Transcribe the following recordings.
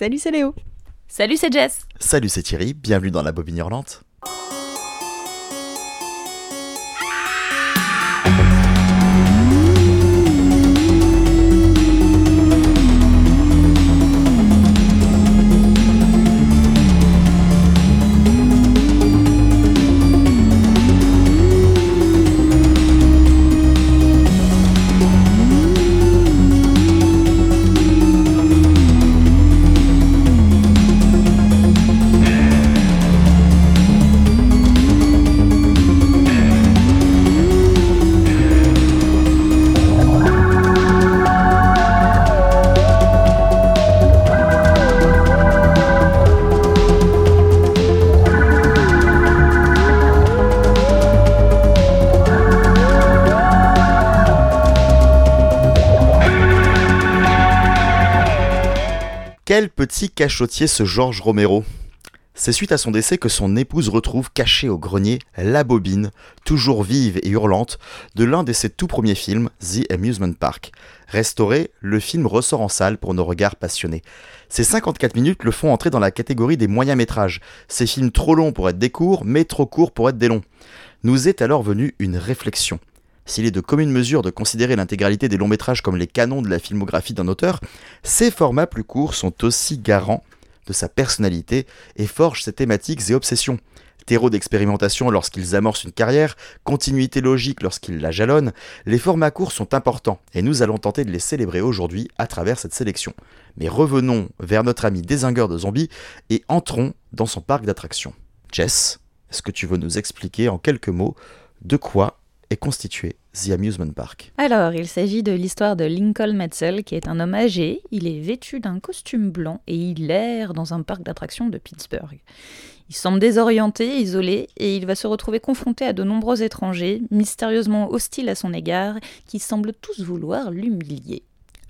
Salut, c'est Léo. Salut, c'est Jess. Salut, c'est Thierry. Bienvenue dans la bobine hurlante. Cachotier ce Georges Romero C'est suite à son décès que son épouse retrouve cachée au grenier la bobine, toujours vive et hurlante, de l'un de ses tout premiers films, The Amusement Park. Restauré, le film ressort en salle pour nos regards passionnés. Ces 54 minutes le font entrer dans la catégorie des moyens métrages, ces films trop longs pour être des courts, mais trop courts pour être des longs. Nous est alors venue une réflexion. S'il est de commune mesure de considérer l'intégralité des longs métrages comme les canons de la filmographie d'un auteur, ces formats plus courts sont aussi garants de sa personnalité et forgent ses thématiques et obsessions. Terreau d'expérimentation lorsqu'ils amorcent une carrière, continuité logique lorsqu'ils la jalonnent, les formats courts sont importants et nous allons tenter de les célébrer aujourd'hui à travers cette sélection. Mais revenons vers notre ami désingueur de zombies et entrons dans son parc d'attractions. Jess, est-ce que tu veux nous expliquer en quelques mots de quoi est constitué The Amusement Park. Alors, il s'agit de l'histoire de Lincoln Metzel, qui est un homme âgé. Il est vêtu d'un costume blanc et il erre dans un parc d'attractions de Pittsburgh. Il semble désorienté, isolé, et il va se retrouver confronté à de nombreux étrangers, mystérieusement hostiles à son égard, qui semblent tous vouloir l'humilier.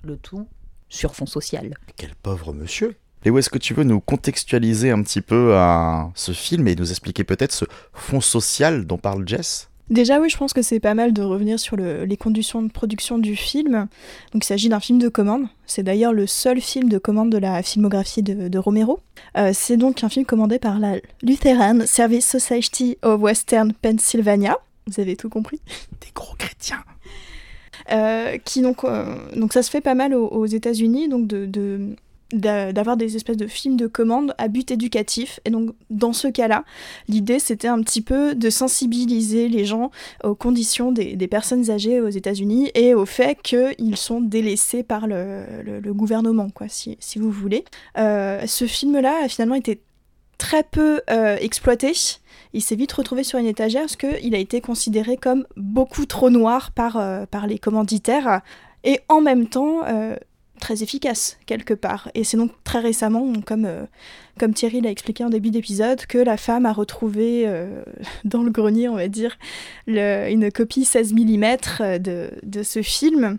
Le tout sur fond social. Quel pauvre monsieur et où est-ce que tu veux nous contextualiser un petit peu à ce film et nous expliquer peut-être ce fond social dont parle Jess? Déjà, oui, je pense que c'est pas mal de revenir sur le, les conditions de production du film. Donc, il s'agit d'un film de commande. C'est d'ailleurs le seul film de commande de la filmographie de, de Romero. Euh, c'est donc un film commandé par la Lutheran Service Society of Western Pennsylvania. Vous avez tout compris Des gros chrétiens euh, qui donc, euh, donc ça se fait pas mal aux, aux États-Unis, donc de, de d'avoir des espèces de films de commande à but éducatif. Et donc, dans ce cas-là, l'idée, c'était un petit peu de sensibiliser les gens aux conditions des, des personnes âgées aux États-Unis et au fait qu'ils sont délaissés par le, le, gouvernement, quoi, si, si vous voulez. Euh, ce film-là a finalement été très peu euh, exploité. Il s'est vite retrouvé sur une étagère parce qu'il a été considéré comme beaucoup trop noir par, euh, par les commanditaires. Et en même temps, très efficace quelque part. Et c'est donc très récemment, comme, euh, comme Thierry l'a expliqué en début d'épisode, que la femme a retrouvé euh, dans le grenier, on va dire, une copie 16 mm de, de ce film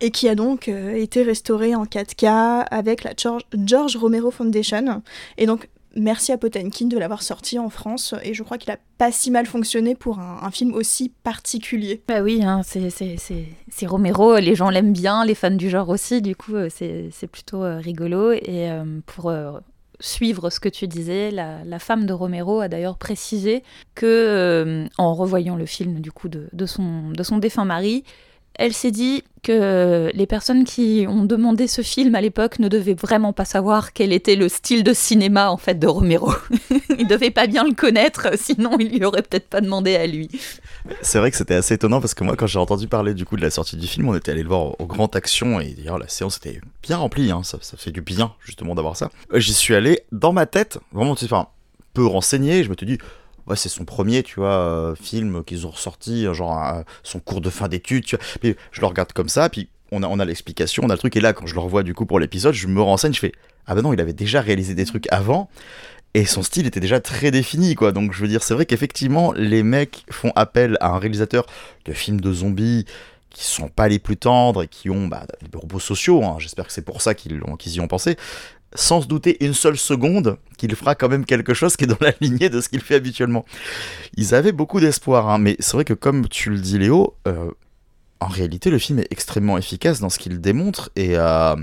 et qui a donc euh, été restauré en 4K avec la George, George Romero Foundation. Et donc merci à Potemkin de l'avoir sorti en France et je crois qu'il a pas si mal fonctionné pour un, film aussi particulier. Bah oui, hein, c'est Romero, les gens l'aiment bien, les fans du genre aussi, du coup c'est plutôt euh, rigolo et euh, pour euh, suivre ce que tu disais, la, femme de Romero a d'ailleurs précisé que euh, en revoyant le film du coup de son défunt mari, elle s'est dit que les personnes qui ont demandé ce film à l'époque ne devaient vraiment pas savoir quel était le style de cinéma en fait de Romero. Ils devaient pas bien le connaître, sinon il lui aurait peut-être pas demandé à lui. C'est vrai que c'était assez étonnant parce que moi quand j'ai entendu parler du coup de la sortie du film, on était allé le voir au Grand Action et d'ailleurs la séance était bien remplie, hein. ça, ça, fait du bien justement d'avoir ça. J'y suis allé dans ma tête, vraiment enfin, peu renseigné, je me suis dit ouais, c'est son premier, tu vois, euh, film qu'ils ont ressorti, genre euh, son cours de fin d'études, tu je le regarde comme ça, puis on a, on a l'explication, on a le truc, et là, quand je le revois du coup pour l'épisode, je me renseigne, je fais, ah ben non, il avait déjà réalisé des trucs avant, et son style était déjà très défini, quoi. Donc je veux dire, c'est vrai qu'effectivement, les mecs font appel à un réalisateur de films de zombies qui sont pas les plus tendres et qui ont bah, des propos sociaux, hein. j'espère que c'est pour ça qu'ils qu y ont pensé, sans se douter une seule seconde qu'il fera quand même quelque chose qui est dans la lignée de ce qu'il fait habituellement. Ils avaient beaucoup d'espoir, hein, mais c'est vrai que comme tu le dis Léo, euh, en réalité le film est extrêmement efficace dans ce qu'il démontre et euh,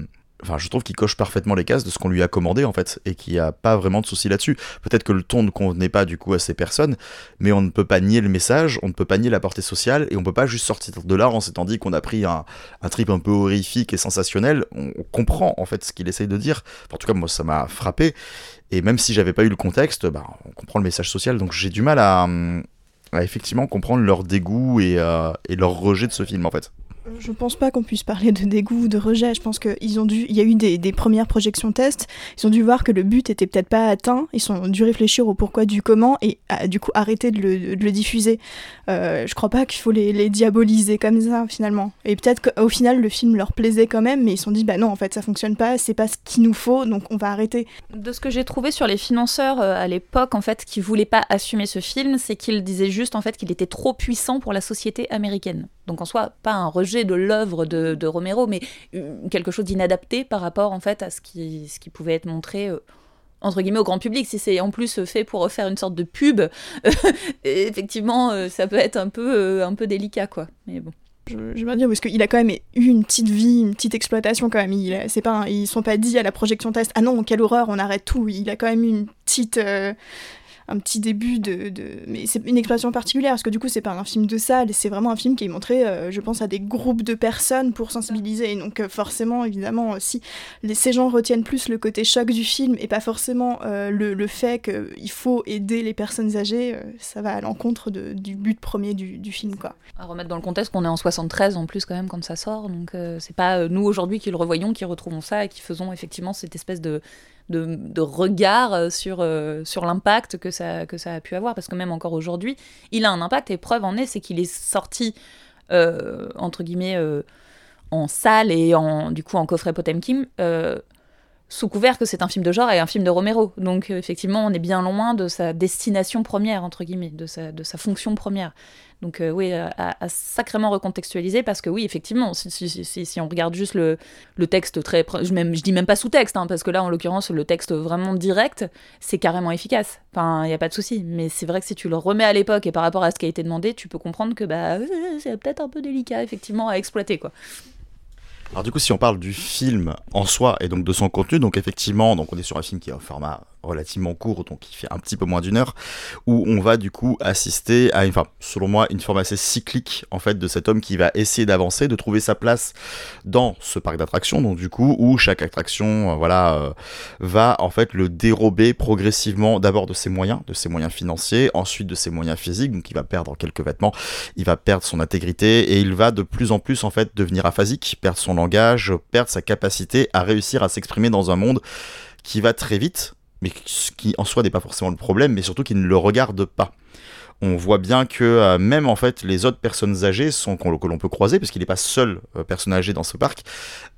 je trouve qu'il coche parfaitement les cases de ce qu'on lui a commandé en fait, et qu'il n'y a pas vraiment de souci là-dessus. Peut-être que le ton ne convenait pas du coup à ces personnes, mais on ne peut pas nier le message, on ne peut pas nier la portée sociale, et on peut pas juste sortir de là en s'étant dit qu'on a pris un, trip un peu horrifique et sensationnel. On, comprend en fait ce qu'il essaye de dire. en tout cas, moi, ça m'a frappé. Et même si j'avais pas eu le contexte, bah, on comprend le message social. Donc j'ai du mal à, effectivement comprendre leur dégoût euh, et leur rejet de ce film en fait. Je pense pas qu'on puisse parler de dégoût ou de rejet. Je pense qu'il ont dû, il y a eu des, premières projections tests. Ils ont dû voir que le but était peut-être pas atteint. Ils ont dû réfléchir au pourquoi du comment et du coup arrêter de le, diffuser. Euh, je crois pas qu'il faut les, diaboliser comme ça finalement. Et peut-être qu'au final le film leur plaisait quand même, mais ils se sont dit bah non en fait ça fonctionne pas, c'est pas ce qu'il nous faut, donc on va arrêter. De ce que j'ai trouvé sur les financeurs euh, à l'époque en fait qui voulaient pas assumer ce film, c'est qu'ils disaient juste en fait qu'il était trop puissant pour la société américaine. Donc en soi pas un rejet de l'œuvre de, Romero, mais quelque chose d'inadapté par rapport en fait à ce qui, ce qui pouvait être montré. Euh, entre guillemets au grand public. Si c'est en plus fait pour faire une sorte de pub effectivement euh, ça peut être un peu euh, un peu délicat quoi. Mais bon. Je, veux dire parce qu'il a quand même eu une petite vie une petite exploitation quand même. Il c'est pas ils sont pas dit à la projection test ah non quelle horreur on arrête tout il a quand même eu une petite un petit début de, mais c'est une expression particulière parce que du coup c'est pas un film de salle c'est vraiment un film qui est montré euh, je pense à des groupes de personnes pour sensibiliser. Donc euh, forcément évidemment si ces gens retiennent plus le côté choc du film et pas forcément euh, le, fait qu'il faut aider les personnes âgées ça va à l'encontre du but premier du, du, film quoi. À remettre dans le contexte qu'on est en 73 en plus quand même quand ça sort donc c'est pas nous aujourd'hui qui le revoyons qui retrouvons ça et qui faisons effectivement cette espèce de de, regard euh, sur, euh, sur l'impact que ça, que ça a pu avoir. Parce que même encore aujourd'hui, il a un impact et preuve en est, c'est qu'il est sorti, euh, entre guillemets, en salle et en, du coup en coffret Potemkin sous couvert que c'est un film de genre et un film de Romero. Donc effectivement, on est bien loin de sa destination première, entre guillemets, de sa, de sa fonction première. Donc euh, oui, à, sacrément recontextualiser parce que oui, effectivement, si, on regarde juste le, texte très... Je, même, dis même pas sous-texte, hein, parce que là, en l'occurrence, le texte vraiment direct, c'est carrément efficace. Enfin, il n'y a pas de souci. Mais c'est vrai que si tu le remets à l'époque et par rapport à ce qui a été demandé, tu peux comprendre que bah, c'est peut-être un peu délicat, effectivement, à exploiter, quoi. Alors du coup, si on parle du film en soi et donc de son contenu, donc effectivement, donc on est sur un film qui est au format relativement court, donc qui fait un petit peu moins d'une heure, où on va du coup assister à, enfin, selon moi, une forme assez cyclique en fait de cet homme qui va essayer d'avancer, de trouver sa place dans ce parc d'attractions, donc du coup où chaque attraction, euh, voilà, euh, va en fait le dérober progressivement, d'abord de ses moyens, de ses moyens financiers, ensuite de ses moyens physiques, donc il va perdre quelques vêtements, il va perdre son intégrité et il va de plus en plus en fait devenir aphasique, perdre son langage, perdre sa capacité à réussir à s'exprimer dans un monde qui va très vite, mais qui en soi n'est pas forcément le problème, mais surtout qui ne le regarde pas. On voit bien que euh, même en fait les autres personnes âgées sont que l'on peut croiser, parce qu'il n'est pas seul euh, personne âgée dans ce parc,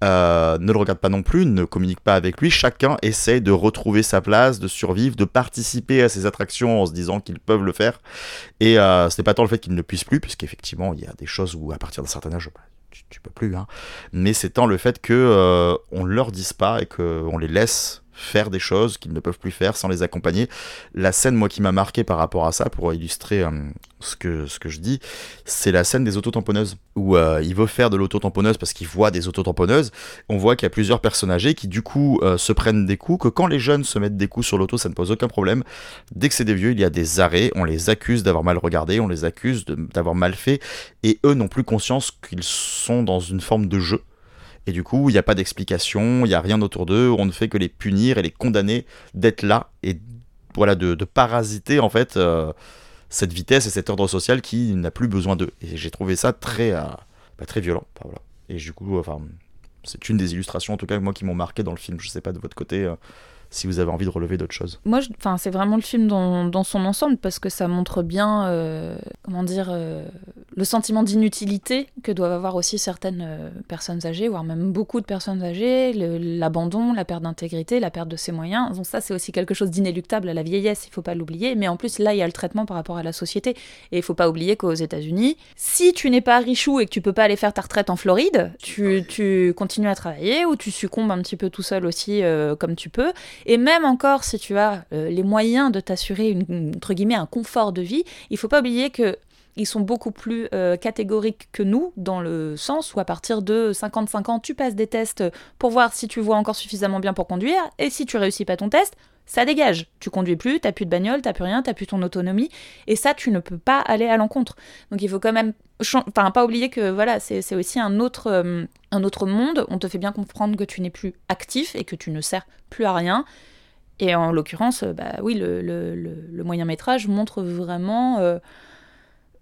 euh, ne le regardent pas non plus, ne communiquent pas avec lui. Chacun essaie de retrouver sa place, de survivre, de participer à ces attractions en se disant qu'ils peuvent le faire. Et ce n'est pas tant le fait qu'ils ne puissent plus, puisqu'effectivement il y a des choses où à partir d'un certain âge, bah, tu, peux plus. Hein. Mais c'est tant le fait que on ne leur dise pas et qu'on les laisse faire des choses qu'ils ne peuvent plus faire sans les accompagner. La scène, moi, qui m'a marqué par rapport à ça, pour illustrer euh, ce, que, je dis, c'est la scène des autotamponneuses, où euh, il veut faire de l'autotamponneuse parce qu'il voit des autotamponneuses. On voit qu'il y a plusieurs personnes âgées qui, du coup, euh, se prennent des coups, que quand les jeunes se mettent des coups sur l'auto, ça ne pose aucun problème. Dès que c'est des vieux, il y a des arrêts, on les accuse d'avoir mal regardé, on les accuse d'avoir mal fait, et eux n'ont plus conscience qu'ils sont dans une forme de jeu et du coup, il n'y a pas d'explication, il n'y a rien autour d'eux, on ne fait que les punir et les condamner d'être là et voilà, de, parasiter en fait euh, cette vitesse et cet ordre social qui n'a plus besoin d'eux. Et j'ai trouvé ça très, euh, bah, très violent. voilà. Et du coup, enfin, c'est une des illustrations en tout cas moi qui m'ont marqué dans le film. Je sais pas de votre côté. Euh, si vous avez envie de relever d'autres choses. Moi, enfin, c'est vraiment le film dans, dans, son ensemble parce que ça montre bien, euh, comment dire, euh, le sentiment d'inutilité que doivent avoir aussi certaines euh, personnes âgées, voire même beaucoup de personnes âgées, l'abandon, la perte d'intégrité, la perte de ses moyens. Donc ça, c'est aussi quelque chose d'inéluctable à la vieillesse, il faut pas l'oublier. Mais en plus, là, il y a le traitement par rapport à la société. Et il faut pas oublier qu'aux États-Unis, si tu n'es pas richou et que tu peux pas aller faire ta retraite en Floride, tu, tu continues à travailler ou tu succombes un petit peu tout seul aussi comme tu peux. Et même encore si tu as euh, les moyens de t'assurer, entre guillemets, un confort de vie, il faut pas oublier que ils sont beaucoup plus euh, catégoriques que nous, dans le sens où à partir de 55 ans, tu passes des tests pour voir si tu vois encore suffisamment bien pour conduire, et si tu réussis pas ton test, ça dégage. Tu conduis plus, t'as plus de bagnole, t'as plus rien, t'as plus ton autonomie, et ça, tu ne peux pas aller à l'encontre. Donc il faut quand même, enfin, pas oublier que voilà, c'est aussi un autre, euh, un autre monde. On te fait bien comprendre que tu n'es plus actif et que tu ne sers plus à rien. Et en l'occurrence, bah oui, le, moyen métrage montre vraiment. Euh,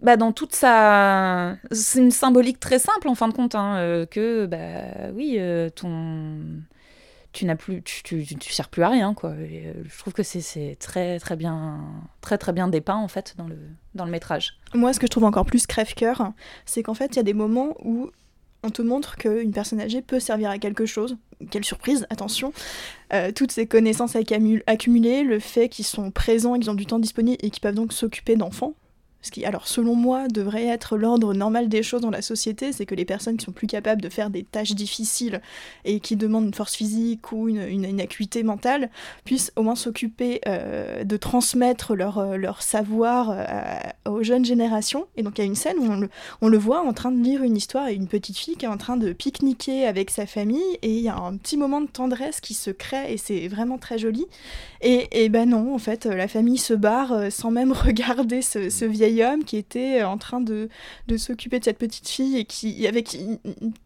bah, dans toute sa. C'est une symbolique très simple en fin de compte, hein, euh, que, bah oui, ton tu n'as plus, tu, tu, sers plus à rien, quoi. Euh, je trouve que c'est très, très bien, très, très bien dépeint, en fait, dans le, dans le métrage. Moi, ce que je trouve encore plus crève-cœur, c'est qu'en fait, il y a des moments où on te montre qu'une personne âgée peut servir à quelque chose. Quelle surprise, attention. Euh, toutes ces connaissances accumulées, le fait qu'ils sont présents, qu'ils ont du temps disponible et qu'ils peuvent donc s'occuper d'enfants, qui, alors selon moi, devrait être l'ordre normal des choses dans la société, c'est que les personnes qui sont plus capables de faire des tâches difficiles et qui demandent une force physique ou une, une, acuité mentale puissent au moins s'occuper euh, de transmettre leur, euh, savoir euh, aux jeunes générations. Et donc il y a une scène où on le, voit en train de lire une histoire et une petite fille qui est en train de pique-niquer avec sa famille et il y a un petit moment de tendresse qui se crée et c'est vraiment très joli. Et, et ben non, en fait, la famille se barre sans même regarder ce, ce vieil qui était en train de, de s'occuper de cette petite fille et qui avec une,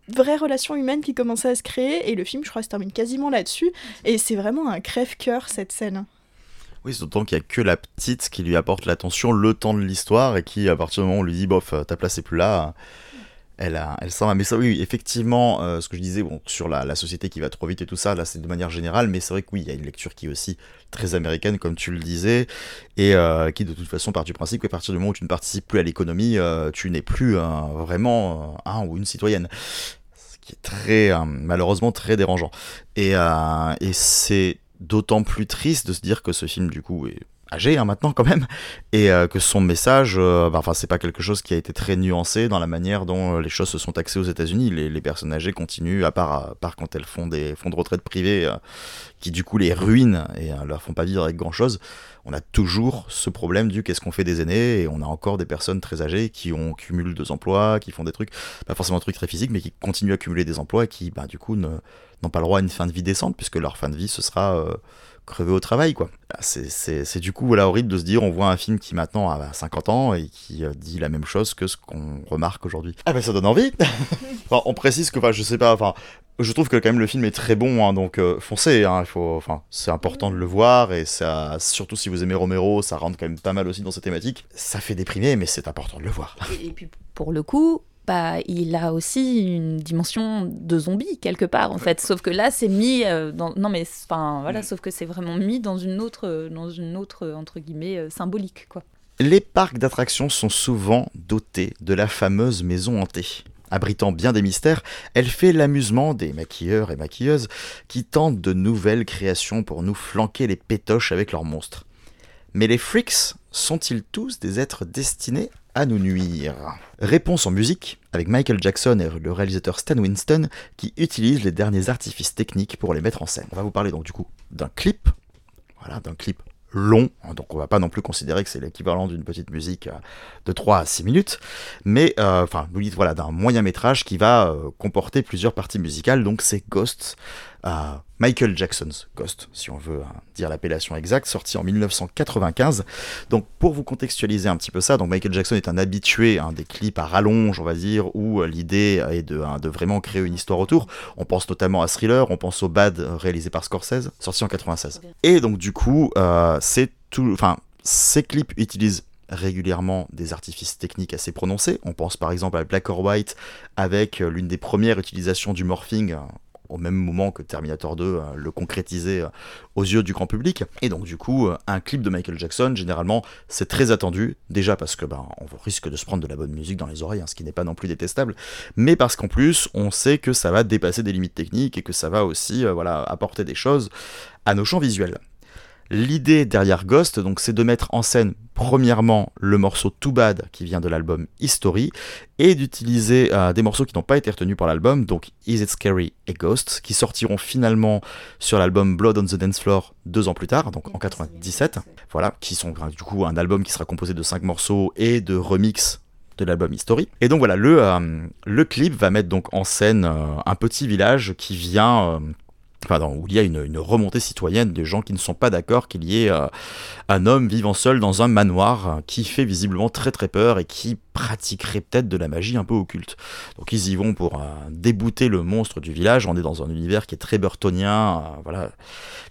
vraie relation humaine qui commençait à se créer. Et le film, je crois, se termine quasiment là-dessus. Et c'est vraiment un crève-cœur cette scène. Oui, c'est d'autant qu'il n'y a que la petite qui lui apporte l'attention, le temps de l'histoire, et qui, à partir du moment où on lui dit, bof, ta place est plus là, elle, elle s'en va. Mais ça, oui, effectivement, euh, ce que je disais sur la, la, société qui va trop vite et tout ça, là, c'est de manière générale, mais c'est vrai que oui, il y a une lecture qui est aussi très américaine, comme tu le disais, et euh, qui de toute façon part du principe qu'à partir du moment où tu ne participes plus à l'économie, euh, tu n'es plus vraiment un ou une citoyenne. Ce qui est très, malheureusement, très dérangeant. Et, et c'est d'autant plus triste de se dire que ce film, du coup, est âgé hein, maintenant quand même, et euh, que son message, euh, bah, enfin c'est pas quelque chose qui a été très nuancé dans la manière dont euh, les choses se sont taxées aux États-Unis. Les, personnes âgées continuent, à part, part quand elles font des fonds de retraite privés qui du coup les ruinent et leur font pas vivre avec grand chose. On a toujours ce problème du qu'est-ce qu'on fait des aînés et on a encore des personnes très âgées qui ont cumulent deux emplois, qui font des trucs, pas forcément des trucs très physiques, mais qui continuent à cumuler des emplois et qui bah, du coup n'ont pas le droit à une fin de vie décente puisque leur fin de vie ce sera crever au travail, quoi. C'est du coup voilà, horrible de se dire, on voit un film qui maintenant a 50 ans et qui euh, dit la même chose que ce qu'on remarque aujourd'hui. Ah ben ça donne envie enfin, On précise que, enfin, je sais pas, enfin, je trouve que quand même le film est très bon, hein, donc euh, foncez, hein, faut, enfin, c'est important de le voir et ça, surtout si vous aimez Romero, ça rentre quand même pas mal aussi dans cette thématique. Ça fait déprimer, mais c'est important de le voir. et puis pour le coup, bah, il a aussi une dimension de zombie quelque part en fait. Sauf que là, c'est mis euh, dans non mais enfin voilà, mm. sauf que c'est vraiment mis dans une autre dans une autre entre guillemets euh, symbolique quoi. Les parcs d'attractions sont souvent dotés de la fameuse maison hantée. Abritant bien des mystères, elle fait l'amusement des maquilleurs et maquilleuses qui tentent de nouvelles créations pour nous flanquer les pétoches avec leurs monstres. Mais les freaks sont-ils tous des êtres destinés à nous nuire? Réponse en musique, avec Michael Jackson et le réalisateur Stan Winston qui utilisent les derniers artifices techniques pour les mettre en scène. On va vous parler donc du coup d'un clip, voilà, d'un clip long, hein, donc on va pas non plus considérer que c'est l'équivalent d'une petite musique euh, de 3 à 6 minutes, mais euh, enfin, vous dites voilà, d'un moyen métrage qui va euh, comporter plusieurs parties musicales, donc c'est Ghost, Michael Jackson's Ghost, si on veut hein, dire l'appellation exacte, sorti en 1995. Donc pour vous contextualiser un petit peu ça, Michael Jackson est un habitué hein, des clips à rallonge, on va dire, où l'idée est de, de, vraiment créer une histoire autour. On pense notamment à Thriller, on pense au Bad réalisé par Scorsese, sorti en 96. Et donc du coup, enfin, ces clips utilisent régulièrement des artifices techniques assez prononcés. On pense par exemple à Black or White avec euh, l'une des premières utilisations du morphing euh, au même moment que Terminator 2 euh, le concrétisait aux yeux du grand public. Et donc du coup, un clip de Michael Jackson, généralement, c'est très attendu, déjà parce que ben, on risque de se prendre de la bonne musique dans les oreilles, hein, ce qui n'est pas non plus détestable, mais parce qu'en plus, on sait que ça va dépasser des limites techniques et que ça va aussi voilà, apporter des choses à nos champs visuels. L'idée derrière Ghost, donc, c'est de mettre en scène premièrement le morceau Too Bad qui vient de l'album History et d'utiliser euh, des morceaux qui n'ont pas été retenus par l'album, donc Is It Scary et Ghost, qui sortiront finalement sur l'album Blood on the Dance Floor deux ans plus tard, donc en 97. Voilà, qui sont du coup un album qui sera composé de cinq morceaux et de remix de l'album History. Et donc voilà, le, le clip va mettre donc en scène un petit village qui vient Enfin, où il y a une, remontée citoyenne de gens qui ne sont pas d'accord qu'il y ait euh, un homme vivant seul dans un manoir euh, qui fait visiblement très très peur et qui pratiquerait peut-être de la magie un peu occulte. Donc ils y vont pour euh, débouter le monstre du village. On est dans un univers qui est très burtonien, voilà,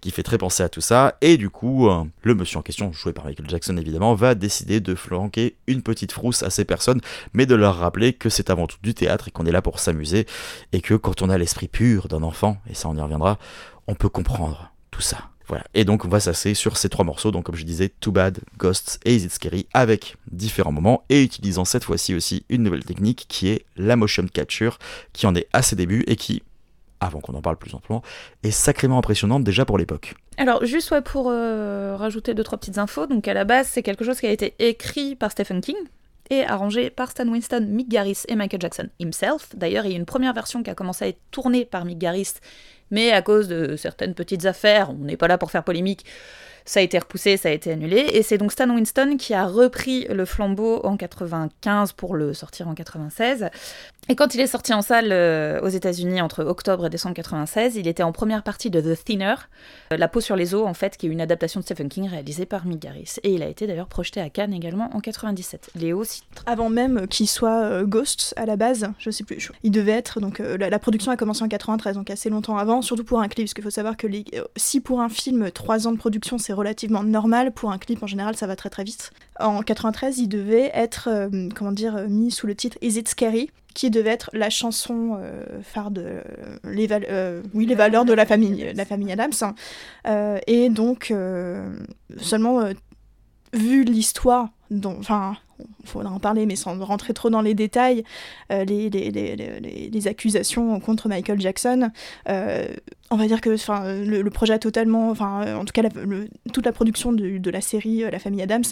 qui fait très penser à tout ça. Et du coup, le monsieur en question, joué par Michael Jackson évidemment, va décider de flanquer une petite frousse à ces personnes, mais de leur rappeler que c'est avant tout du théâtre et qu'on est là pour s'amuser et que quand on a l'esprit pur d'un enfant, et ça on y reviendra, on peut comprendre tout ça. Et donc on va s'asser sur ces trois morceaux, donc comme je disais, Too Bad, Ghosts et Is It Scary, avec différents moments, et utilisant cette fois-ci aussi une nouvelle technique qui est la motion capture, qui en est à ses débuts et qui, avant qu'on en parle plus amplement, est sacrément impressionnante déjà pour l'époque. Alors juste pour euh, rajouter deux trois petites infos, donc à la base c'est quelque chose qui a été écrit par Stephen King, et arrangé par Stan Winston, Mick Garris et Michael Jackson himself. D'ailleurs, il y a une première version qui a commencé à être tournée par Mick Garris mais à cause de certaines petites affaires, on n'est pas là pour faire polémique, ça a été repoussé, ça a été annulé, et c'est donc Stan Winston qui a repris le flambeau en 95 pour le sortir en 96. Et quand il est sorti en salle euh, aux États-Unis entre octobre et décembre 96, il était en première partie de The Thinner, euh, La peau sur les os en fait, qui est une adaptation de Stephen King réalisée par Mick Garris. Et il a été d'ailleurs projeté à Cannes également en 97. Léo Avant même qu'il soit euh, Ghost à la base, je sais plus, il devait être donc la, production a commencé en 93, donc assez longtemps avant, surtout pour un clip, parce qu'il faut savoir que si pour un film 3 ans de production c'est relativement normal, pour un clip en général ça va très très vite. En 93, il devait être comment dire mis sous le titre Is It Scary qui devait être la chanson euh, phare de euh, les, euh, oui, les valeurs de la famille, la famille Adams. Hein. et donc, seulement vu l'histoire, enfin, il faudra en parler, mais sans rentrer trop dans les détails, les, les, les, les, accusations contre Michael Jackson, on va dire que le, projet a totalement, enfin, en tout cas, toute la production de, la série La famille Adams,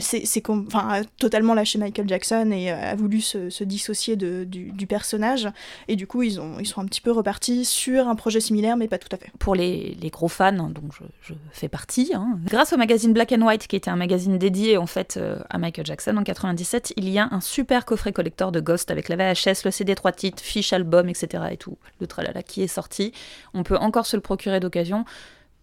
c'est, a totalement lâché Michael Jackson et a voulu se, dissocier du, personnage. Et du coup, ils, ont, ils sont un petit peu repartis sur un projet similaire, mais pas tout à fait. Pour les, gros fans, dont je, fais partie, hein, grâce au magazine Black and White, qui était un magazine dédié en fait euh, à Michael Jackson en 97, il y a un super coffret collector de Ghost avec la VHS, le CD 3 titres, fiche album, etc. et tout, le tralala qui est sorti. Peut encore se le procurer d'occasion.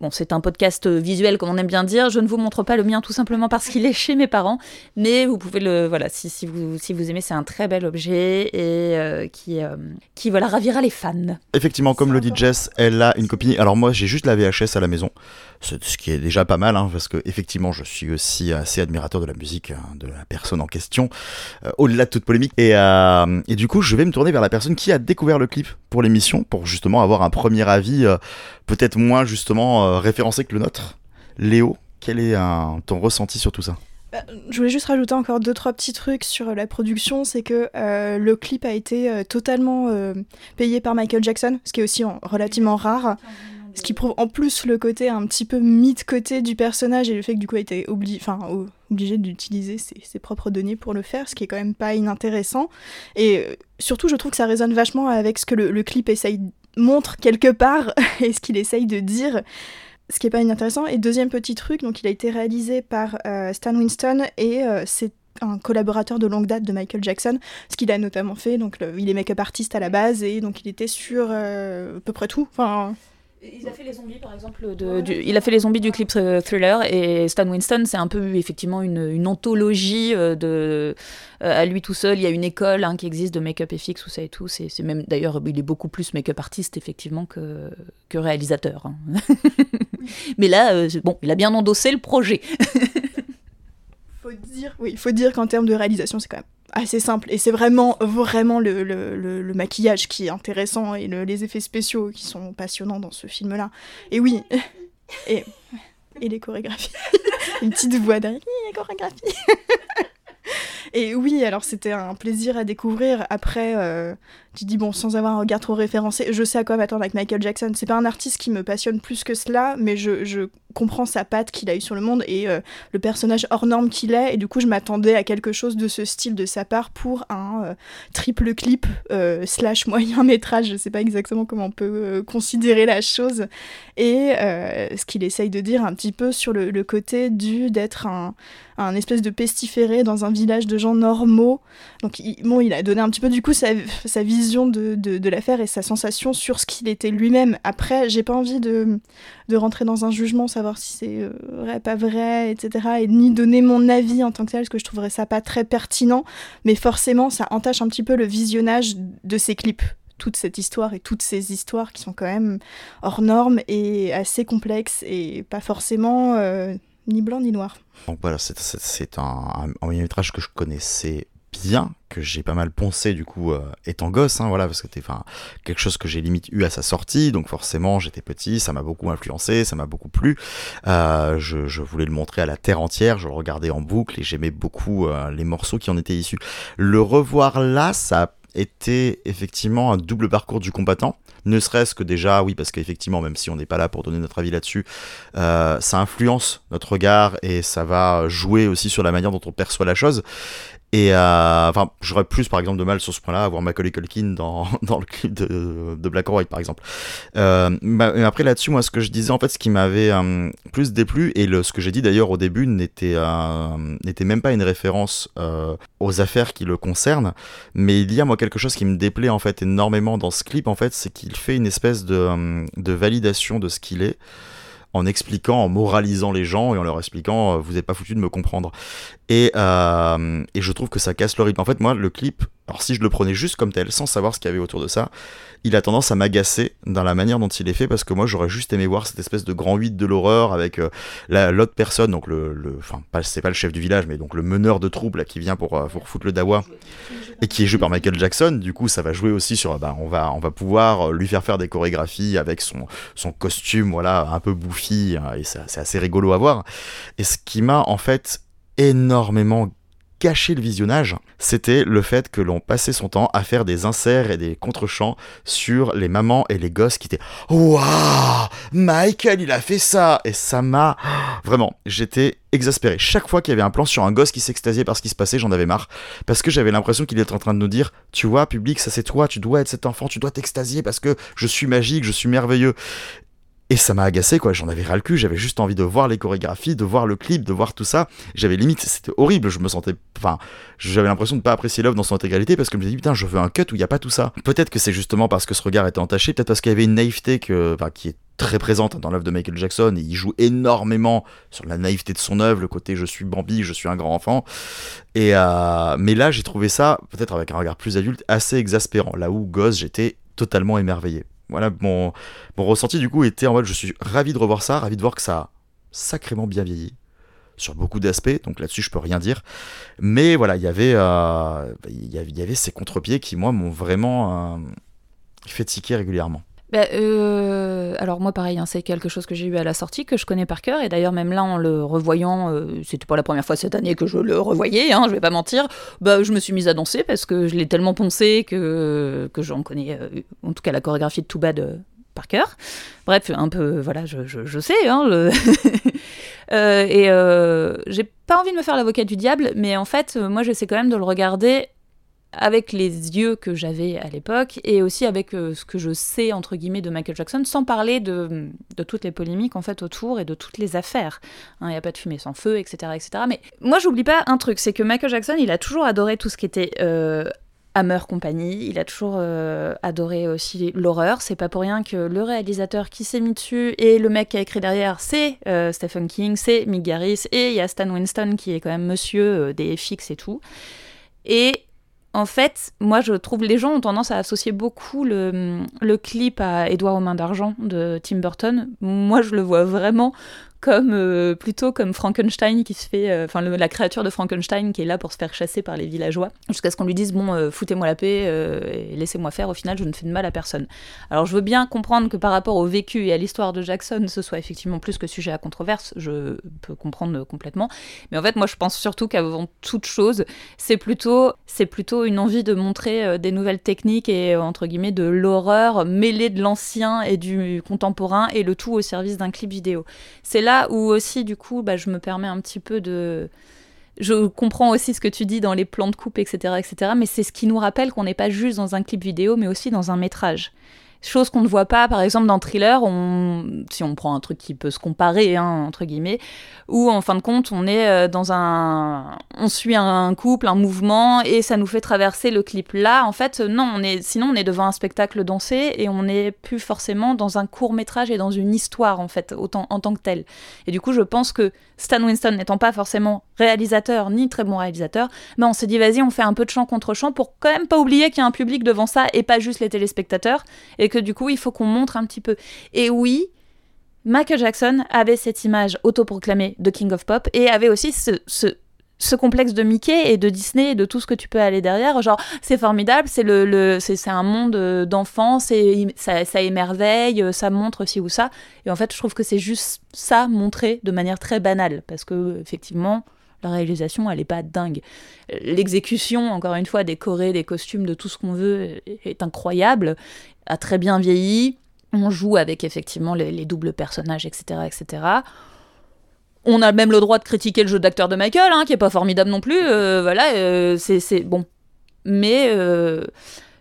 Bon, c'est un podcast visuel, comme on aime bien dire. Je ne vous montre pas le mien tout simplement parce qu'il est chez mes parents. Mais vous pouvez le. Voilà, si, si, vous, si vous aimez, c'est un très bel objet et euh, qui, euh, qui voilà, ravira les fans. Effectivement, comme le dit Jess, elle a une copie. Alors, moi, j'ai juste la VHS à la maison ce qui est déjà pas mal, hein, parce que effectivement, je suis aussi assez admirateur de la musique hein, de la personne en question, euh, au-delà de toute polémique. Et, euh, et, du coup, je vais me tourner vers la personne qui a découvert le clip pour l'émission, pour justement avoir un premier avis, euh, peut-être moins justement référencé que le nôtre. Léo, quel est ton ressenti sur tout ça? Bah, je voulais juste rajouter encore deux trois petits trucs sur la production, c'est que le clip a été totalement payé par Michael Jackson, ce qui est aussi relativement rare. Ce qui prouve en plus le côté un petit peu mis de côté du personnage et le fait que du coup il été obligé, d'utiliser ses, propres données pour le faire, ce qui est quand même pas inintéressant. Et euh, surtout, je trouve que ça résonne vachement avec ce que le, clip essaye, montre quelque part et ce qu'il essaye de dire ce qui est pas inintéressant. Et deuxième petit truc, donc il a été réalisé par euh, Stan Winston et euh, c'est un collaborateur de longue date de Michael Jackson, ce qu'il a notamment fait. Donc il est make-up artiste à la base et donc il était sur à peu près tout. Enfin, il a fait les zombies, par exemple. De, du, il a fait les zombies du clip euh, Thriller et Stan Winston, c'est un peu effectivement une, une anthologie euh, de euh, à lui tout seul. Il y a une école hein, qui existe de make-up FX, ou ça et tout. C'est même d'ailleurs, il est beaucoup plus make-up artiste effectivement que, que réalisateur. Hein. Mais là, bon, il a bien endossé le projet. oui, il faut dire qu'en termes de réalisation, c'est quand même assez simple. Et c'est vraiment, vraiment le, maquillage qui est intéressant et les effets spéciaux qui sont passionnants dans ce film-là. Et oui, et, et les chorégraphies. Une petite voix derrière, les chorégraphies. et oui, alors c'était un plaisir à découvrir. Après euh, tu dis bon sans avoir un regard trop référencé je sais à quoi m'attendre avec Michael Jackson. C'est pas un artiste qui me passionne plus que cela mais je, comprends sa patte qu'il a eu sur le monde et euh, le personnage hors norme qu'il est. Et du coup je m'attendais à quelque chose de ce style de sa part pour un euh, triple clip slash moyen métrage. Je sais pas exactement comment on peut considérer la chose. Et ce qu'il essaye de dire un petit peu sur le, le côté du d'être un, un espèce de pestiféré dans un village de gens normaux. Donc il, bon, il a donné un petit peu du coup sa, vision de l'affaire et sa sensation sur ce qu'il était lui-même. Après, j'ai pas envie de, de rentrer dans un jugement, savoir si c'est euh, vrai, pas vrai, etc. Et ni donner mon avis en tant que tel, parce que je trouverais ça pas très pertinent. Mais forcément, ça entache un petit peu le visionnage de ces clips toute cette histoire et toutes ces histoires qui sont quand même hors normes et assez complexes et pas forcément euh, ni blanc ni noir. Donc voilà, c'est un, un, métrage que je connaissais bien, que j'ai pas mal poncé du coup euh, étant gosse, hein, voilà, parce que c'était quelque chose que j'ai limite eu à sa sortie, donc forcément j'étais petit, ça m'a beaucoup influencé, ça m'a beaucoup plu. Euh, je, je, voulais le montrer à la terre entière, je le regardais en boucle et j'aimais beaucoup euh, les morceaux qui en étaient issus. Le revoir là, ça a été effectivement un double parcours du combattant ne serait-ce que déjà, oui, parce qu'effectivement, même si on n'est pas là pour donner notre avis là-dessus, euh, ça influence notre regard et ça va jouer aussi sur la manière dont on perçoit la chose. Et euh, enfin, j'aurais plus par exemple de mal sur ce point-là à voir Macaulay Culkin dans, dans le clip de, de Black or White par exemple. Euh, mais après là-dessus, moi, ce que je disais en fait, ce qui m'avait euh, plus déplu et le, ce que j'ai dit d'ailleurs au début n'était euh, n'était même pas une référence aux affaires qui le concernent, mais il y a moi quelque chose qui me déplaît en fait énormément dans ce clip en fait, c'est qu'il fait une espèce de, de validation de ce qu'il est en expliquant, en moralisant les gens et en leur expliquant euh, vous n'êtes pas foutu de me comprendre. Et, euh, et je trouve que ça casse le rythme. En fait, moi, le clip, alors si je le prenais juste comme tel, sans savoir ce qu'il y avait autour de ça, il a tendance à m'agacer dans la manière dont il est fait parce que moi j'aurais juste aimé voir cette espèce de grand 8 de l'horreur avec euh, l'autre personne, donc le, c'est pas le chef du village, mais donc le meneur de troupe là qui vient pour, euh, pour foutre le dawa et qui est joué par Michael Jackson. Du coup, ça va jouer aussi sur, bah, on va on va pouvoir lui faire faire des chorégraphies avec son son costume, voilà, un peu bouffi hein, et c'est assez rigolo à voir. Et ce qui m'a en fait énormément gâché le visionnage, c'était le fait que l'on passait son temps à faire des inserts et des contre-champs sur les mamans et les gosses qui étaient Waouh Michael, il a fait ça Et ça m'a. Vraiment, j'étais exaspéré. Chaque fois qu'il y avait un plan sur un gosse qui s'extasiait par ce qui se passait, j'en avais marre. Parce que j'avais l'impression qu'il était en train de nous dire Tu vois, public, ça c'est toi, tu dois être cet enfant, tu dois t'extasier parce que je suis magique, je suis merveilleux. Et ça m'a agacé, quoi. J'en avais ras le cul. J'avais juste envie de voir les chorégraphies, de voir le clip, de voir tout ça. J'avais limite, c'était horrible. Je me sentais, enfin, j'avais l'impression de pas apprécier l'œuvre dans son intégralité parce que je me disais, putain, je veux un cut où il y a pas tout ça. Peut-être que c'est justement parce que ce regard était entaché, peut-être parce qu'il y avait une naïveté qui est très présente dans l'œuvre de Michael Jackson et il joue énormément sur la naïveté de son œuvre, le côté je suis Bambi, je suis un grand enfant. Et euh, mais là, j'ai trouvé ça, peut-être avec un regard plus adulte, assez exaspérant. Là où gosse, j'étais totalement émerveillé voilà, mon, ressenti du coup était en mode je suis ravi de revoir ça, ravi de voir que ça a sacrément bien vieilli sur beaucoup d'aspects, donc là-dessus je peux rien dire. Mais voilà, il y avait, euh, il y avait ces contre-pieds qui moi m'ont vraiment euh, fait tiquer régulièrement. Bah, euh, alors moi pareil, hein, c'est quelque chose que j'ai eu à la sortie, que je connais par cœur, et d'ailleurs même là en le revoyant, euh, c'était pas la première fois cette année que je le revoyais, hein, je vais pas mentir, bah, je me suis mise à danser parce que je l'ai tellement poncé que, que j'en connais, euh, en tout cas la chorégraphie de Too Bad par cœur. Bref, un peu, voilà, je, je, sais. Hein, et j'ai pas envie de me faire l'avocat du diable, mais en fait, moi j'essaie quand même de le regarder avec les yeux que j'avais à l'époque et aussi avec euh, ce que je sais entre guillemets de Michael Jackson, sans parler de, de toutes les polémiques en fait autour et de toutes les affaires. Il hein, n'y a pas de fumée sans feu, etc., etc. Mais moi, j'oublie pas un truc, c'est que Michael Jackson, il a toujours adoré tout ce qui était euh, Hammer Company. Il a toujours euh, adoré aussi l'horreur. C'est pas pour rien que le réalisateur qui s'est mis dessus et le mec qui a écrit derrière, c'est Stephen King, c'est Mick Garris et il y a Stan Winston qui est quand même monsieur des FX et tout. Et en fait, moi je trouve les gens ont tendance à associer beaucoup le, clip à Édouard aux mains d'argent de Tim Burton. Moi je le vois vraiment comme euh, plutôt comme Frankenstein qui se fait, euh, enfin la créature de Frankenstein qui est là pour se faire chasser par les villageois, jusqu'à ce qu'on lui dise bon, euh, foutez-moi la paix et laissez-moi faire. Au final, je ne fais de mal à personne. Alors, je veux bien comprendre que par rapport au vécu et à l'histoire de Jackson, ce soit effectivement plus que sujet à controverse. Je peux comprendre complètement. Mais en fait, moi, je pense surtout qu'avant toute chose, c'est plutôt, c'est plutôt une envie de montrer des nouvelles techniques et entre guillemets de l'horreur mêlée de l'ancien et du contemporain et le tout au service d'un clip vidéo. C'est là où aussi, du coup, bah, je me permets un petit peu de je comprends aussi ce que tu dis dans les plans de coupe, etc., etc. Mais c'est ce qui nous rappelle qu'on n'est pas juste dans un clip vidéo, mais aussi dans un métrage. Chose qu'on ne voit pas, par exemple, dans Thriller, si on prend un truc qui peut se comparer, hein, entre guillemets, où en fin de compte, on est euh, dans un. On suit un couple, un mouvement, et ça nous fait traverser le clip. Là, en fait, non, on est, sinon on est devant un spectacle dansé, et on n'est plus forcément dans un court métrage et dans une histoire, en fait, autant, en tant que tel. Et du coup, je pense que Stan Winston n'étant pas forcément réalisateur, ni très bon réalisateur, mais on s'est dit, vas-y, on fait un peu de chant contre chant pour quand même pas oublier qu'il y a un public devant ça, et pas juste les téléspectateurs, et que du coup, il faut qu'on montre un petit peu. Et oui, Michael Jackson avait cette image autoproclamée de King of Pop et avait aussi ce, ce, complexe de Mickey et de Disney et de tout ce que tu peux aller derrière. Genre, c'est formidable, c'est le, le c'est un monde d'enfants, ça, ça émerveille, ça montre ci ou ça. Et en fait, je trouve que c'est juste ça montré de manière très banale parce que, effectivement, la réalisation, elle n'est pas dingue. L'exécution, encore une fois, des des costumes, de tout ce qu'on veut, est incroyable, a très bien vieilli. On joue avec effectivement les, doubles personnages, etc., etc. On a même le droit de critiquer le jeu d'acteur de Michael, hein, qui est pas formidable non plus. Euh, voilà, euh, c'est bon. Mais euh,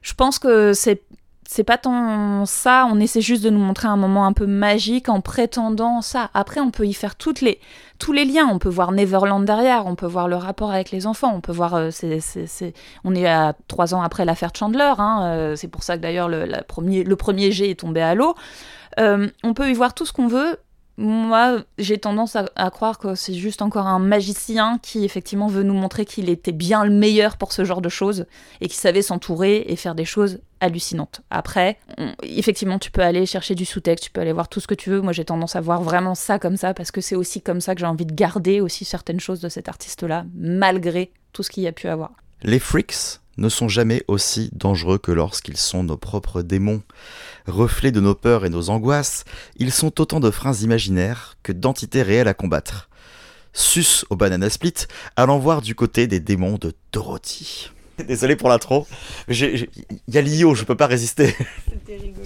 je pense que c'est c'est pas tant ça, on essaie juste de nous montrer un moment un peu magique en prétendant ça. Après, on peut y faire toutes les, tous les liens. On peut voir Neverland derrière, on peut voir le rapport avec les enfants, on peut voir. Euh, on est à trois ans après l'affaire Chandler, hein, euh, c'est pour ça que d'ailleurs le, premier, le premier jet est tombé à l'eau. Euh, on peut y voir tout ce qu'on veut, moi, j'ai tendance à, croire que c'est juste encore un magicien qui, effectivement, veut nous montrer qu'il était bien le meilleur pour ce genre de choses et qu'il savait s'entourer et faire des choses hallucinantes. Après, effectivement, tu peux aller chercher du sous-texte, tu peux aller voir tout ce que tu veux. Moi, j'ai tendance à voir vraiment ça comme ça parce que c'est aussi comme ça que j'ai envie de garder aussi certaines choses de cet artiste-là, malgré tout ce qu'il y a pu avoir. Les freaks ne sont jamais aussi dangereux que lorsqu'ils sont nos propres démons. Reflets de nos peurs et nos angoisses, ils sont autant de freins imaginaires que d'entités réelles à combattre. Sus au banana split, allons voir du côté des démons de Dorothy. Désolé pour l'intro, il y a l'IO, je peux pas résister. C'était rigolo.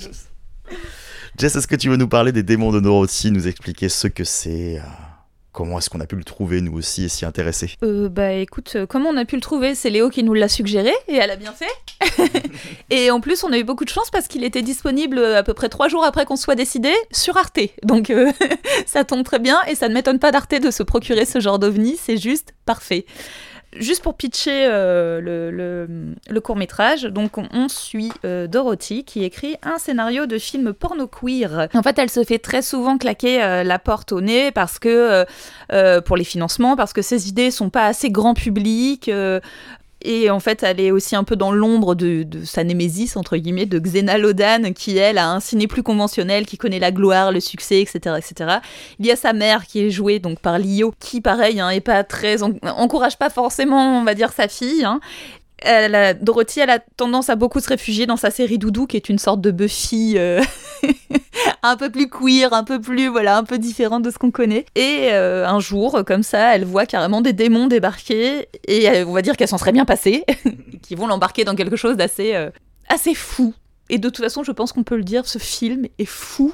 Jess, est-ce que tu veux nous parler des démons de Dorothy, nous expliquer ce que c'est euh, Comment est-ce qu'on a pu le trouver, nous aussi, et s'y intéresser? Euh, Bah écoute, euh, comment on a pu le trouver? C'est Léo qui nous l'a suggéré, et elle a bien fait. et en plus, on a eu beaucoup de chance parce qu'il était disponible à peu près trois jours après qu'on soit décidé sur Arte. Donc ça tombe très bien, et ça ne m'étonne pas d'Arte de se procurer ce genre d'ovni, c'est juste parfait juste pour pitcher euh, le, court métrage, donc on, suit euh, Dorothy qui écrit un scénario de film porno queer. En fait, elle se fait très souvent claquer euh, la porte au nez parce que pour les financements, parce que ses idées sont pas assez grand public. Et en fait, elle est aussi un peu dans l'ombre de, sa némésis, entre guillemets, de Xena Lodan, qui, elle, a un ciné plus conventionnel, qui connaît la gloire, le succès, etc. etc. Il y a sa mère, qui est jouée donc par Lio, qui, pareil, hein, pas très... encourage pas forcément, on va dire, sa fille. Hein. Elle Dorothy, elle a tendance à beaucoup se réfugier dans sa série Doudou, qui est une sorte de Buffy euh, un peu plus queer, un peu plus, voilà, un peu différente de ce qu'on connaît. Et euh, un jour, comme ça, elle voit carrément des démons débarquer, et on va dire qu'elle s'en serait bien passée, qui vont l'embarquer dans quelque chose d'assez euh, assez fou. Et de toute façon, je pense qu'on peut le dire, ce film est fou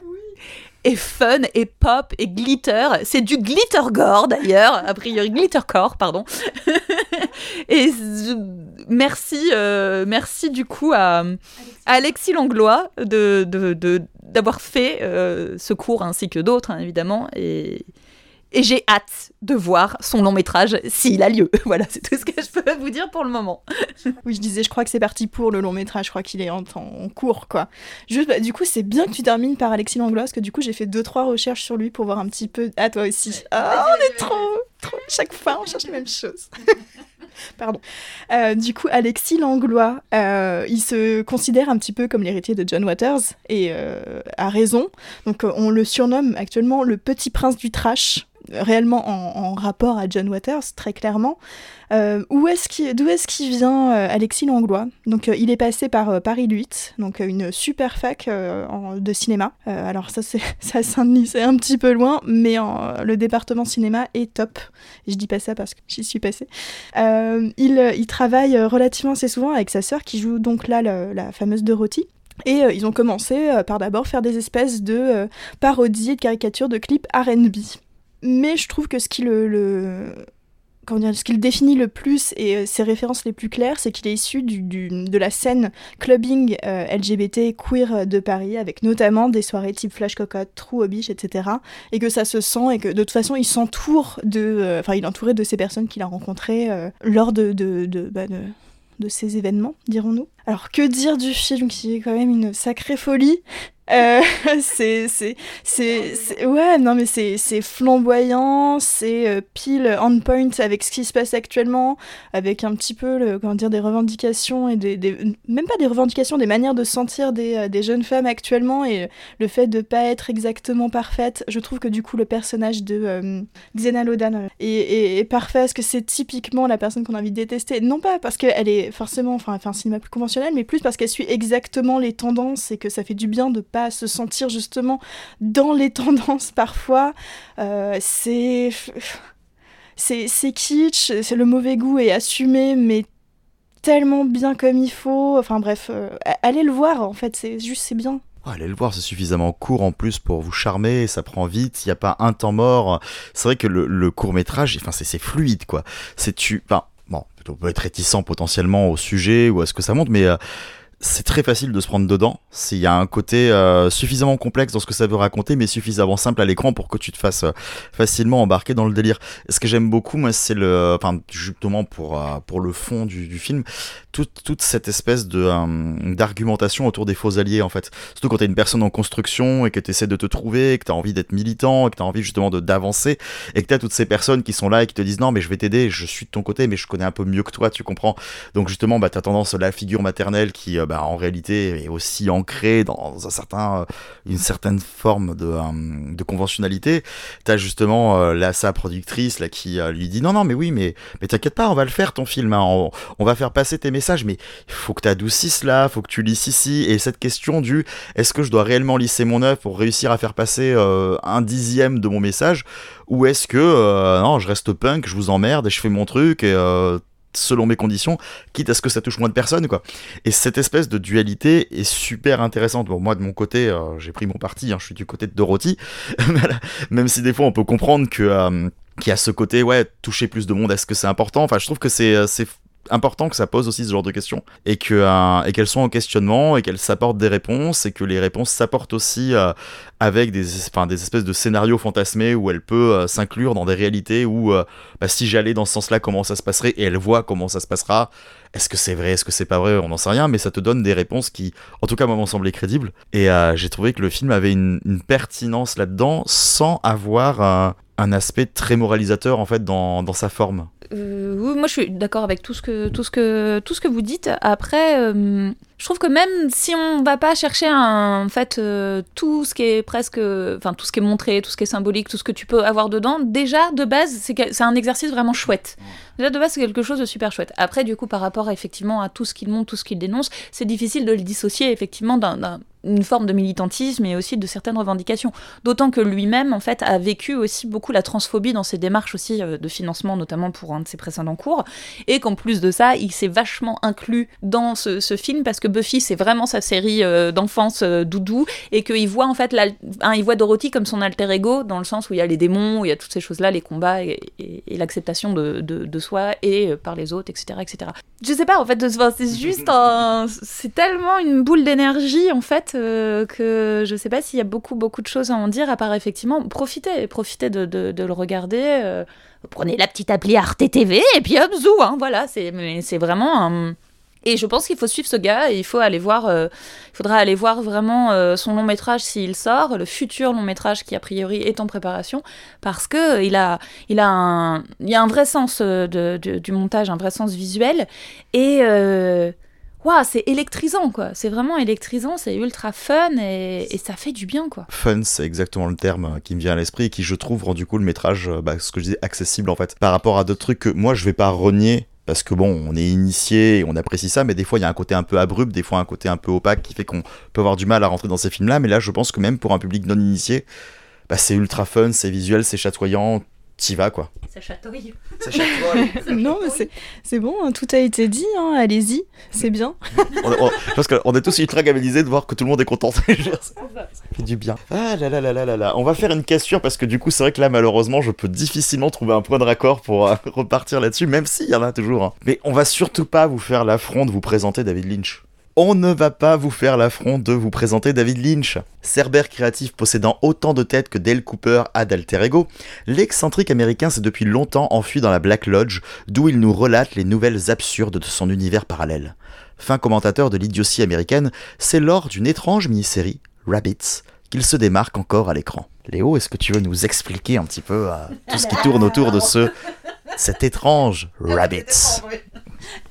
et fun et pop et glitter. C'est du glitter gore d'ailleurs, a priori glittercore, pardon. et merci, euh, merci du coup à, Alexis Langlois de, d'avoir fait euh, ce cours ainsi que d'autres hein, évidemment et et j'ai hâte de voir son long métrage s'il a lieu. Voilà, c'est tout ce que je peux vous dire pour le moment. oui, je disais, je crois que c'est parti pour le long métrage. Je crois qu'il est en, en, cours, quoi. Juste, bah, du coup, c'est bien que tu termines par Alexis Langlois, parce que du coup, j'ai fait deux trois recherches sur lui pour voir un petit peu. Ah, toi aussi. Ah, on est trop, trop. Chaque fois, on cherche les mêmes choses. Pardon. Euh, du coup, Alexis Langlois, euh, il se considère un petit peu comme l'héritier de John Waters et euh, a raison. Donc, on le surnomme actuellement le petit prince du trash réellement en, rapport à John Waters, très clairement. Euh, où est-ce d'où est-ce qu'il vient euh, Alexis Langlois? Donc euh, il est passé par Paris 8, donc une super fac de cinéma. alors ça c'est à Saint-Denis, c'est un petit peu loin, mais le département cinéma est top. Je dis pas ça parce que j'y suis passée. il, il, travaille relativement assez souvent avec sa sœur qui joue donc là la fameuse Dorothy. Et ils ont commencé par d'abord faire des espèces de parodies et de caricatures de clips RB mais je trouve que ce qui le, comment dire, ce qui le définit le plus et euh, ses références les plus claires, c'est qu'il est issu de la scène clubbing euh, LGBT queer de Paris, avec notamment des soirées type Flash Cocotte, True Hobbish, etc. Et que ça se sent et que de toute façon, il s'entoure de. Euh, enfin, il est entouré de ces personnes qu'il a rencontrées lors bah, de de ces événements, dirons-nous. Alors que dire du film qui est quand même une sacrée folie? Euh, c'est, c'est, c'est, ouais, non, mais c'est, c'est flamboyant, c'est euh, pile on point avec ce qui se passe actuellement, avec un petit peu, le, comment dire, des revendications et des, même pas des revendications, des manières de sentir des, euh, des jeunes femmes actuellement et le fait de pas être exactement parfaite. Je trouve que du coup, le personnage de euh, Xena Lodan est, est, parfait parce que c'est typiquement la personne qu'on a envie de détester. Non pas parce qu'elle est forcément, enfin, un cinéma plus conventionnel, mais plus parce qu'elle suit exactement les tendances et que ça fait du bien de pas se sentir justement dans les tendances parfois. Euh, c'est c'est kitsch, c'est le mauvais goût est assumé, mais tellement bien comme il faut. Enfin bref, euh, allez le voir en fait, c'est juste c'est bien. allez le voir, c'est suffisamment court en plus pour vous charmer, ça prend vite, il n'y a pas un temps mort. C'est vrai que le, court métrage, enfin c'est fluide quoi. C'est tu, enfin bon, on peut être réticent potentiellement au sujet ou à ce que ça montre, mais euh, c'est très facile de se prendre dedans. S'il y a un côté euh, suffisamment complexe dans ce que ça veut raconter, mais suffisamment simple à l'écran pour que tu te fasses euh, facilement embarquer dans le délire. Ce que j'aime beaucoup, moi, c'est le, enfin, justement pour euh, pour le fond du, du film, toute, toute cette espèce de d'argumentation autour des faux alliés, en fait. Surtout quand t'es une personne en construction et que t'essaies de te trouver, que t'as envie d'être militant, et que t'as envie justement de d'avancer, et que t'as toutes ces personnes qui sont là et qui te disent non, mais je vais t'aider, je suis de ton côté, mais je connais un peu mieux que toi, tu comprends. Donc justement, bah t'as tendance la figure maternelle qui bah, en réalité est aussi ancré dans un certain, euh, une certaine forme de, euh, de conventionnalité. T'as justement euh, la sa productrice là qui lui dit non non mais oui mais mais t'inquiète pas on va le faire ton film, hein. on, va faire passer tes messages mais il faut que t'adoucisses là, faut que tu lisses ici et cette question du est-ce que je dois réellement lisser mon œuvre pour réussir à faire passer un dixième de mon message? Ou est-ce que non je reste punk, je vous emmerde et je fais mon truc et selon mes conditions, quitte à ce que ça touche moins de personnes, quoi. Et cette espèce de dualité est super intéressante. Bon, moi, de mon côté, euh, j'ai pris mon parti, hein, je suis du côté de Dorothy, même si des fois on peut comprendre que... Euh, qu'il y a ce côté, ouais, toucher plus de monde, est-ce que c'est important? Enfin, je trouve que c'est euh, important que ça pose aussi ce genre de questions. Et que euh, et qu'elles soient en questionnement et qu'elles s'apportent des réponses et que les réponses s'apportent aussi euh, avec des enfin, des espèces de scénarios fantasmés où elle peut euh, s'inclure dans des réalités où bah, si j'allais dans ce sens-là comment ça se passerait? Et elle voit comment ça se passera. Est-ce que c'est vrai? Est-ce que c'est pas vrai? On n'en sait rien mais ça te donne des réponses qui en tout cas moi m'ont semblé crédibles. Et j'ai trouvé que le film avait une, une pertinence là-dedans sans avoir un aspect très moralisateur en fait dans, dans sa forme. Euh, moi je suis d'accord avec tout ce que tout ce que tout ce que vous dites. Après, euh, je trouve que même si on va pas chercher en fait euh, tout ce qui est presque, enfin tout ce qui est montré, tout ce qui est symbolique, tout ce que tu peux avoir dedans, déjà de base c'est c'est un exercice vraiment chouette. Déjà de base c'est quelque chose de super chouette. Après du coup par rapport effectivement à tout ce qu'il montre, tout ce qu'il dénonce, c'est difficile de le dissocier effectivement d'un une forme de militantisme et aussi de certaines revendications. D'autant que lui-même, en fait, a vécu aussi beaucoup la transphobie dans ses démarches aussi euh, de financement, notamment pour un de ses précédents cours, et qu'en plus de ça, il s'est vachement inclus dans ce, film parce que Buffy, c'est vraiment sa série euh, d'enfance euh, doudou, et qu'il voit en fait, la, hein, il voit Dorothy comme son alter ego, dans le sens où il y a les démons, où il y a toutes ces choses-là, les combats et, l'acceptation de, de, soi et par les autres, etc., etc. Je sais pas, en fait, c'est juste un... C'est tellement une boule d'énergie, en fait, euh, que je sais pas s'il y a beaucoup, beaucoup de choses à en dire, à part effectivement profiter, profiter de, de, le regarder. Euh, prenez la petite appli Arte TV et puis hop, zou, hein, voilà, c'est vraiment un Et je pense qu'il faut suivre ce gars et il faut aller voir, euh, faudra aller voir vraiment son long métrage s'il sort, le futur long métrage qui a priori est en préparation, parce que il a, il a y a un vrai sens de, du montage, un vrai sens visuel et Waouh, c'est électrisant quoi. C'est vraiment électrisant, c'est ultra fun et, ça fait du bien quoi. Fun, c'est exactement le terme qui me vient à l'esprit et qui je trouve rend du coup le métrage, bah, ce que je disais, accessible en fait. Par rapport à d'autres trucs que moi je vais pas renier parce que bon, on est initié et on apprécie ça, mais des fois il y a un côté un peu abrupt, des fois un côté un peu opaque qui fait qu'on peut avoir du mal à rentrer dans ces films-là. Mais là, je pense que même pour un public non initié, bah, c'est ultra fun, c'est visuel, c'est chatoyant, t'y vas quoi. Ça chatouille. Ça chatouille. non, mais c'est bon, hein, tout a été dit, hein, allez-y, c'est bien. parce qu'on est tous ultra gamélisés de voir que tout le monde est content. ça fait du bien. Ah là là là là là là. On va faire une question parce que du coup, c'est vrai que là, malheureusement, je peux difficilement trouver un point de raccord pour euh, repartir là-dessus, même s'il y en a toujours. Hein. Mais on va surtout pas vous faire l'affront de vous présenter David Lynch on ne va pas vous faire l'affront de vous présenter David Lynch. Cerbère créatif possédant autant de têtes que Dale Cooper a d'alter ego, l'excentrique américain s'est depuis longtemps enfui dans la Black Lodge, d'où il nous relate les nouvelles absurdes de son univers parallèle. Fin commentateur de l'idiotie américaine, c'est lors d'une étrange mini-série, Rabbits, qu'il se démarque encore à l'écran. Léo, est-ce que tu veux nous expliquer un petit peu euh, tout ce qui tourne autour de ce cet étrange Rabbits?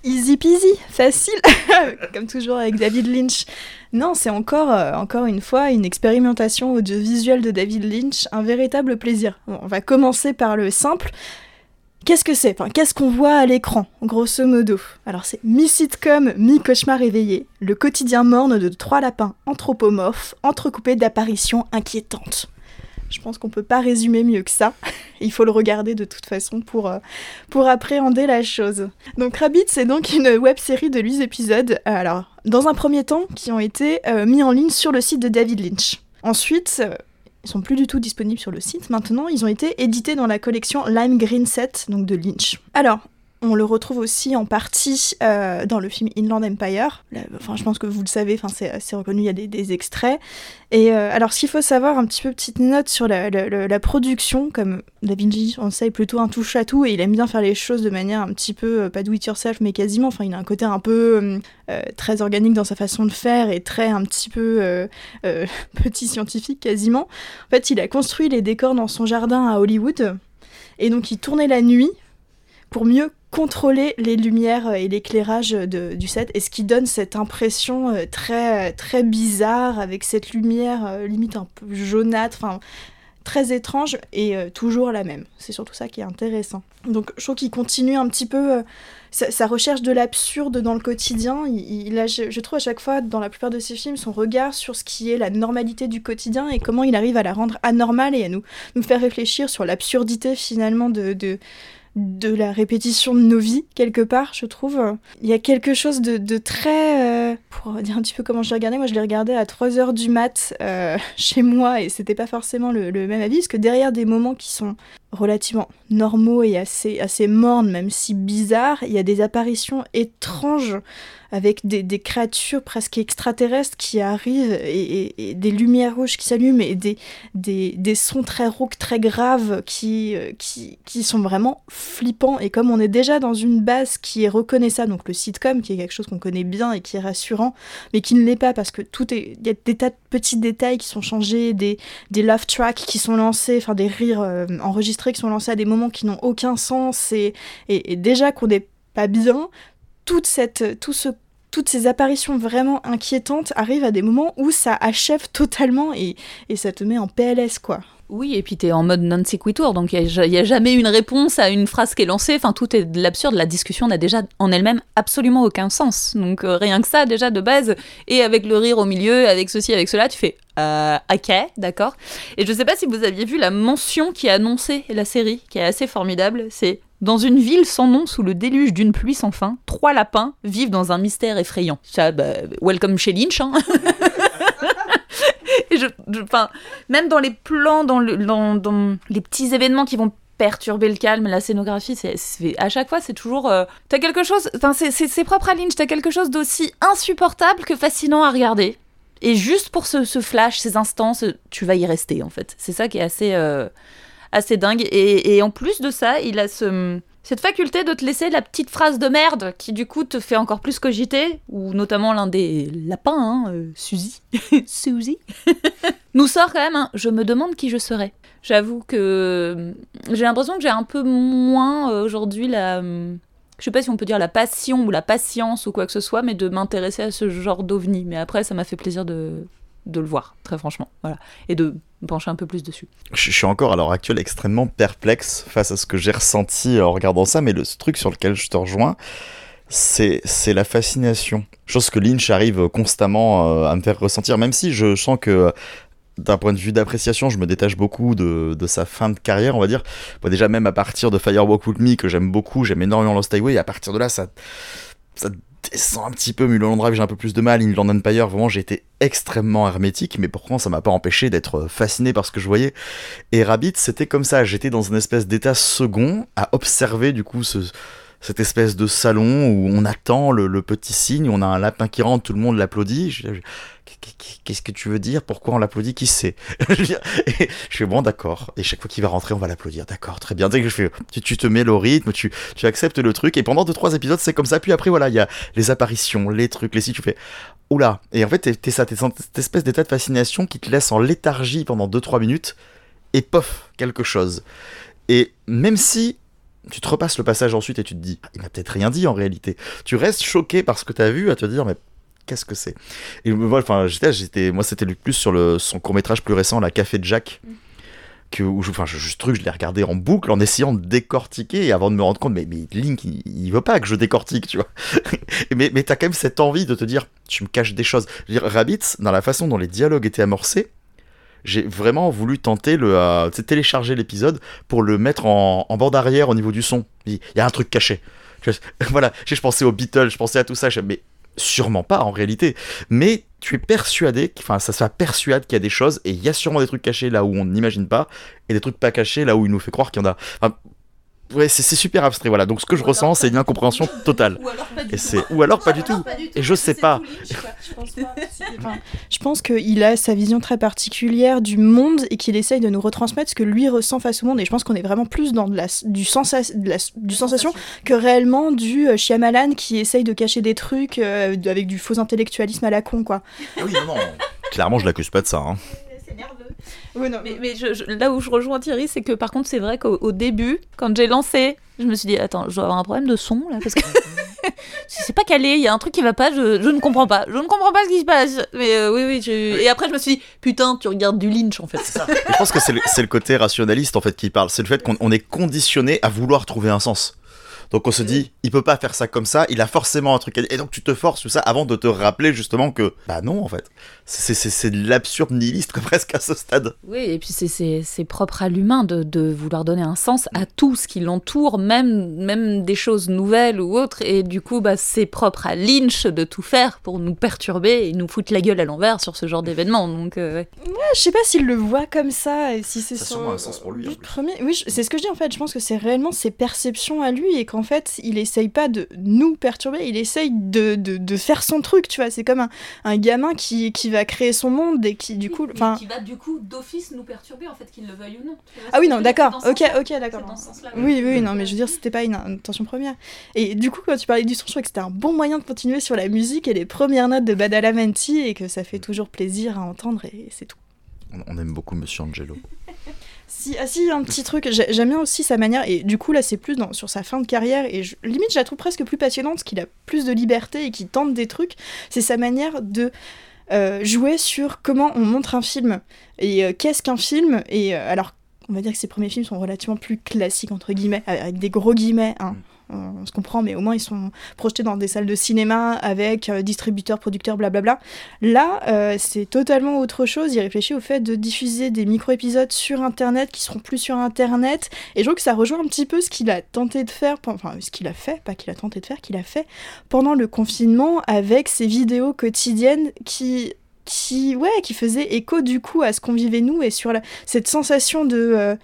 Easy peasy, facile, comme toujours avec David Lynch. Non, c'est encore, euh, encore une fois une expérimentation audiovisuelle de David Lynch, un véritable plaisir. on va commencer par le simple. Qu'est-ce que c'est? Qu'est-ce qu'on voit à l'écran, grosso modo? Alors c'est mi-sitcom, mi-cauchemar éveillé, le quotidien morne de trois lapins anthropomorphes, entrecoupés d'apparitions inquiétantes. Je pense qu'on peut pas résumer mieux que ça. Il faut le regarder de toute façon pour, euh, appréhender la chose. Donc Rabbit, c'est donc une web série de 8 épisodes. Euh, alors, dans un premier temps, qui ont été euh, mis en ligne sur le site de David Lynch. Ensuite, ils sont plus du tout disponibles sur le site. Maintenant, ils ont été édités dans la collection Lime Green Set, donc de Lynch. Alors, on le retrouve aussi en partie euh, dans le film Inland Empire. enfin, je pense que vous le savez, enfin, c'est reconnu, il y a des, extraits. Et euh, alors, ce qu'il faut savoir, un petit peu petite note sur la, production, comme Da Vinci, on le sait, est plutôt un touche à tout et il aime bien faire les choses de manière un petit peu, euh, pas do it yourself, mais quasiment. Enfin, il a un côté un peu très organique dans sa façon de faire et très un petit peu petit scientifique quasiment. En fait, il a construit les décors dans son jardin à Hollywood. Et donc, il tournait la nuit pour mieux contrôler les lumières et l'éclairage du set et ce qui donne cette impression euh, très très bizarre avec cette lumière euh, limite un peu jaunâtre enfin très étrange et euh, toujours la même. C'est surtout ça qui est intéressant. Donc je trouve qu'il continue un petit peu sa, recherche de l'absurde dans le quotidien. Il, je, trouve à chaque fois dans la plupart de ses films son regard sur ce qui est la normalité du quotidien et comment il arrive à la rendre anormale et à nous, nous faire réfléchir sur l'absurdité finalement de la répétition de nos vies, quelque part, je trouve. Il y a quelque chose de, très... Euh, pour dire un petit peu comment je l'ai regardé, moi je l'ai regardé à 3h du mat euh, chez moi et c'était pas forcément le, le, même avis, parce que derrière des moments qui sont relativement normaux et assez, assez mornes, même si bizarres, il y a des apparitions étranges avec des, créatures presque extraterrestres qui arrivent et, des lumières rouges qui s'allument et des, des, sons très rauques, très graves qui, euh, qui, qui, sont vraiment flippants. Et comme on est déjà dans une base qui est reconnaissable, donc le sitcom, qui est quelque chose qu'on connaît bien et qui est rassurant, mais qui ne l'est pas parce que tout. Il y a des tas de petits détails qui sont changés, des, des love tracks qui sont lancés, enfin des rires euh, qui sont lancés à des moments qui n'ont aucun sens et, et, déjà qu'on n'est pas bien, toute cette, tout ce toutes ces apparitions vraiment inquiétantes arrivent à des moments où ça achève totalement et, et ça te met en PLS, quoi. Oui, et puis tu es en mode non sequitur, donc il n'y a, jamais une réponse à une phrase qui est lancée. Enfin, tout est de l'absurde. La discussion n'a déjà en elle-même absolument aucun sens. Donc euh, rien que ça, déjà de base, et avec le rire au milieu, avec ceci, avec cela, tu fais euh, ok, d'accord. Et je sais pas si vous aviez vu la mention qui a annoncé la série, qui est assez formidable. C'est dans une ville sans nom, sous le déluge d'une pluie sans fin, trois lapins vivent dans un mystère effrayant. Ça, bah, welcome chez Lynch. Hein. je, même dans les plans, dans, le, dans, les petits événements qui vont perturber le calme, la scénographie, à chaque fois, c'est toujours. Euh, t'as quelque chose. C'est, propre à Lynch, t'as quelque chose d'aussi insupportable que fascinant à regarder. Et juste pour ce, flash, ces instants, tu vas y rester, en fait. C'est ça qui est assez. Euh, assez dingue. Et, en plus de ça, il a ce, Cette faculté de te laisser la petite phrase de merde qui du coup te fait encore plus cogiter, ou notamment l'un des lapins, hein, euh, Suzy, Suzy, nous sort quand même un Je me demande qui je serais. J'avoue que euh, j'ai l'impression que j'ai un peu moins euh, aujourd'hui la. euh, Je sais pas si on peut dire la passion ou la patience ou quoi que ce soit, mais de m'intéresser à ce genre d'ovni. Mais après, ça m'a fait plaisir de, de le voir, très franchement. Voilà. Et de pencher un peu plus dessus. Je suis encore à l'heure actuelle extrêmement perplexe face à ce que j'ai ressenti en regardant ça, mais le truc sur lequel je te rejoins, c'est la fascination. Chose que Lynch arrive constamment euh, à me faire ressentir, même si je sens que d'un point de vue d'appréciation, je me détache beaucoup de, de sa fin de carrière, on va dire. Déjà, même à partir de Firewalk With Me, que j'aime beaucoup, j'aime énormément Lost Highway, à partir de là, ça, ça descend un petit peu. Mulholland Drive, j'ai un peu plus de mal. Inland Empire, vraiment, j'ai été extrêmement hermétique, mais pourtant, ça m'a pas empêché d'être fasciné par ce que je voyais. Et Rabbit, c'était comme ça. J'étais dans une espèce d'état second à observer, du coup, ce cette espèce de salon où on attend le, petit signe, on a un lapin qui rentre, tout le monde l'applaudit. Qu'est-ce que tu veux dire? Pourquoi on l'applaudit? Qui c'est Je fais bon, d'accord. Et chaque fois qu'il va rentrer, on va l'applaudir. D'accord, très bien. Dès que je fais, tu, te mets le rythme, tu, tu acceptes le truc. Et pendant deux trois épisodes, c'est comme ça. Puis après, voilà, il y a les apparitions, les trucs, les si tu fais. Oula Et en fait, t'es ça, t'es cette espèce d'état de fascination qui te laisse en léthargie pendant 2-3 minutes, et pof, quelque chose. Et même si tu te repasses le passage ensuite et tu te dis, il m'a peut-être rien dit en réalité, tu restes choqué par ce que t'as vu à te dire, mais qu'est-ce que c'est? Et moi, enfin, j'étais, j'étais, moi, c'était le plus sur le, son court-métrage plus récent, La Café de Jack. Que, où je, enfin, je, ce truc, je l'ai regardé en boucle en essayant de décortiquer et avant de me rendre compte, mais, mais Link, il, il veut pas que je décortique, tu vois. mais mais t'as quand même cette envie de te dire, tu me caches des choses. Je veux dire, Rabbit, dans la façon dont les dialogues étaient amorcés, j'ai vraiment voulu tenter le euh, télécharger l'épisode pour le mettre en, en bande arrière au niveau du son. Il y a un truc caché. Vois, voilà, je pensais aux Beatles, je pensais à tout ça, je- mais sûrement pas en réalité. Mais tu es persuadé, enfin ça se persuade qu'il y a des choses et il y a sûrement des trucs cachés là où on n'imagine pas et des trucs pas cachés là où il nous fait croire qu'il y en a. ouais, c'est super abstrait. Voilà, donc ce que je ressens, c'est une incompréhension totale. Ou alors pas Et c'est ou alors pas du tout. Et je sais pas. Je pense pas. Enfin, je pense qu'il a sa vision très particulière du monde et qu'il essaye de nous retransmettre ce que lui ressent face au monde. Et je pense qu'on est vraiment plus dans de la, du, sensa- de la- du sensation que réellement du euh, Shyamalan qui essaye de cacher des trucs euh, avec du faux intellectualisme à la con, quoi. Ah oui, non, non. Clairement, je l'accuse pas de ça. hein. Oui, non, Mais, mais je- je- là où je rejoins Thierry, c'est que par contre, c'est vrai qu'au au début, quand j'ai lancé, je me suis dit, attends, je dois avoir un problème de son là, parce que c'est pas calé, il y a un truc qui va pas, je, je ne comprends pas. Je ne comprends pas ce qui se passe. Mais euh, oui, oui, je- Et après, je me suis dit, putain, tu regardes du Lynch en fait. Je pense que c'est le, c'est le côté rationaliste en fait qui parle. C'est le fait qu'on on est conditionné à vouloir trouver un sens. Donc on se dit, il peut pas faire ça comme ça, il a forcément un truc à dire. Et donc tu te forces tout ça avant de te rappeler justement que, bah non en fait. C'est- C'est c'est de l'absurde nihiliste presque à ce stade. Oui, et puis c'est- c'est c'est propre à l'humain de, de vouloir donner un sens à tout ce qui l'entoure, même, même des choses nouvelles ou autres. Et du coup, bah, c'est propre à Lynch de tout faire pour nous perturber et nous foutre la gueule à l'envers sur ce genre d'événement. Donc, euh, ouais. je sais pas s'il le voit comme ça et si c'est Ça a son sûrement un sens pour lui, premier. Oui, c'est ce que je dis en fait. Je pense que c'est réellement ses perceptions à lui et qu'en fait, il essaye pas de nous perturber, il essaye de, de, de faire son truc, tu vois. C'est comme un, un gamin qui, qui va créer son monde et qui du coup. Enfin. va du coup d'office nous perturber, en fait, qu'il le veuille ou non. Ah oui, non, d'accord. Ok, ok, d'accord. ce sens-là. Oui, oui, non, mais je veux dire, c'était pas une intention première. Et du coup, quand tu parlais du son, je trouvais que c'était un bon moyen de continuer sur la musique et les premières notes de Badalamenti et que ça fait toujours plaisir à entendre et c'est tout. On, on aime beaucoup Monsieur Angelo. Si, ah si, un petit truc, j'ai- j'aime bien aussi sa manière, et du coup là c'est plus sur sa fin de carrière, et limite je la trouve presque plus passionnante, qu'il a plus de liberté et qu'il tente des trucs, c'est sa manière de euh, jouer sur comment on montre un film, et euh, qu'est-ce qu'un film, et euh, alors on va dire que ses premiers films sont relativement plus classiques, entre guillemets, avec des gros guillemets, hein. On se comprend, mais au moins ils sont projetés dans des salles de cinéma avec euh, distributeurs, producteurs, blablabla. Là, euh, c'est totalement autre chose. Il réfléchit au fait de diffuser des micro-épisodes sur Internet qui seront plus sur Internet. Et je trouve que ça rejoint un petit peu ce qu'il a tenté de faire, enfin ce qu'il a fait, pas qu'il a tenté de faire, qu'il a fait pendant le confinement avec ses vidéos quotidiennes qui qui ouais qui faisaient écho du coup à ce qu'on vivait nous et sur cette sensation de euh,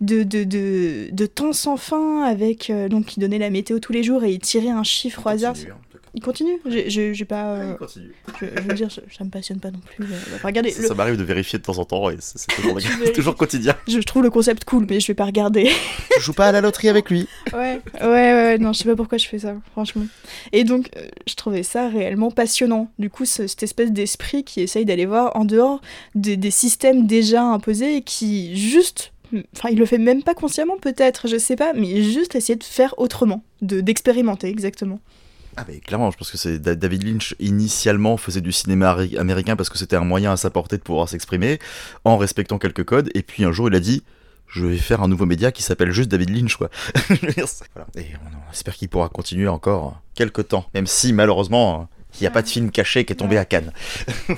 de, de, de, de temps sans fin avec euh, donc il donnait la météo tous les jours et il tirait un chiffre au hasard Continue, hein. il continue? J'ai pas. Euh, il continue. Je, veux dire, ça me passionne pas non plus. Euh, regardez. Ça, m'arrive de vérifier de temps en temps et c'est toujours, quotidien. Je trouve le concept cool, mais je vais pas regarder. je joue pas à la loterie avec lui. Ouais, ouais, ouais, non, je sais pas pourquoi je fais ça, franchement. Et donc, euh, je trouvais ça réellement passionnant. Du coup, cette espèce d'esprit qui essaye d'aller voir en dehors des, des systèmes déjà imposés et qui juste Enfin, il le fait même pas consciemment, peut-être, je sais pas, mais juste essayer de faire autrement, de d'expérimenter, exactement. Ah, mais clairement, je pense que c'est David Lynch initialement faisait du cinéma américain parce que c'était un moyen à sa portée de pouvoir s'exprimer en respectant quelques codes, et puis un jour il a dit je vais faire un nouveau média qui s'appelle juste David Lynch, quoi. Et on espère qu'il pourra continuer encore quelques temps, même si malheureusement il n'y a pas de film caché qui est tombé à Cannes.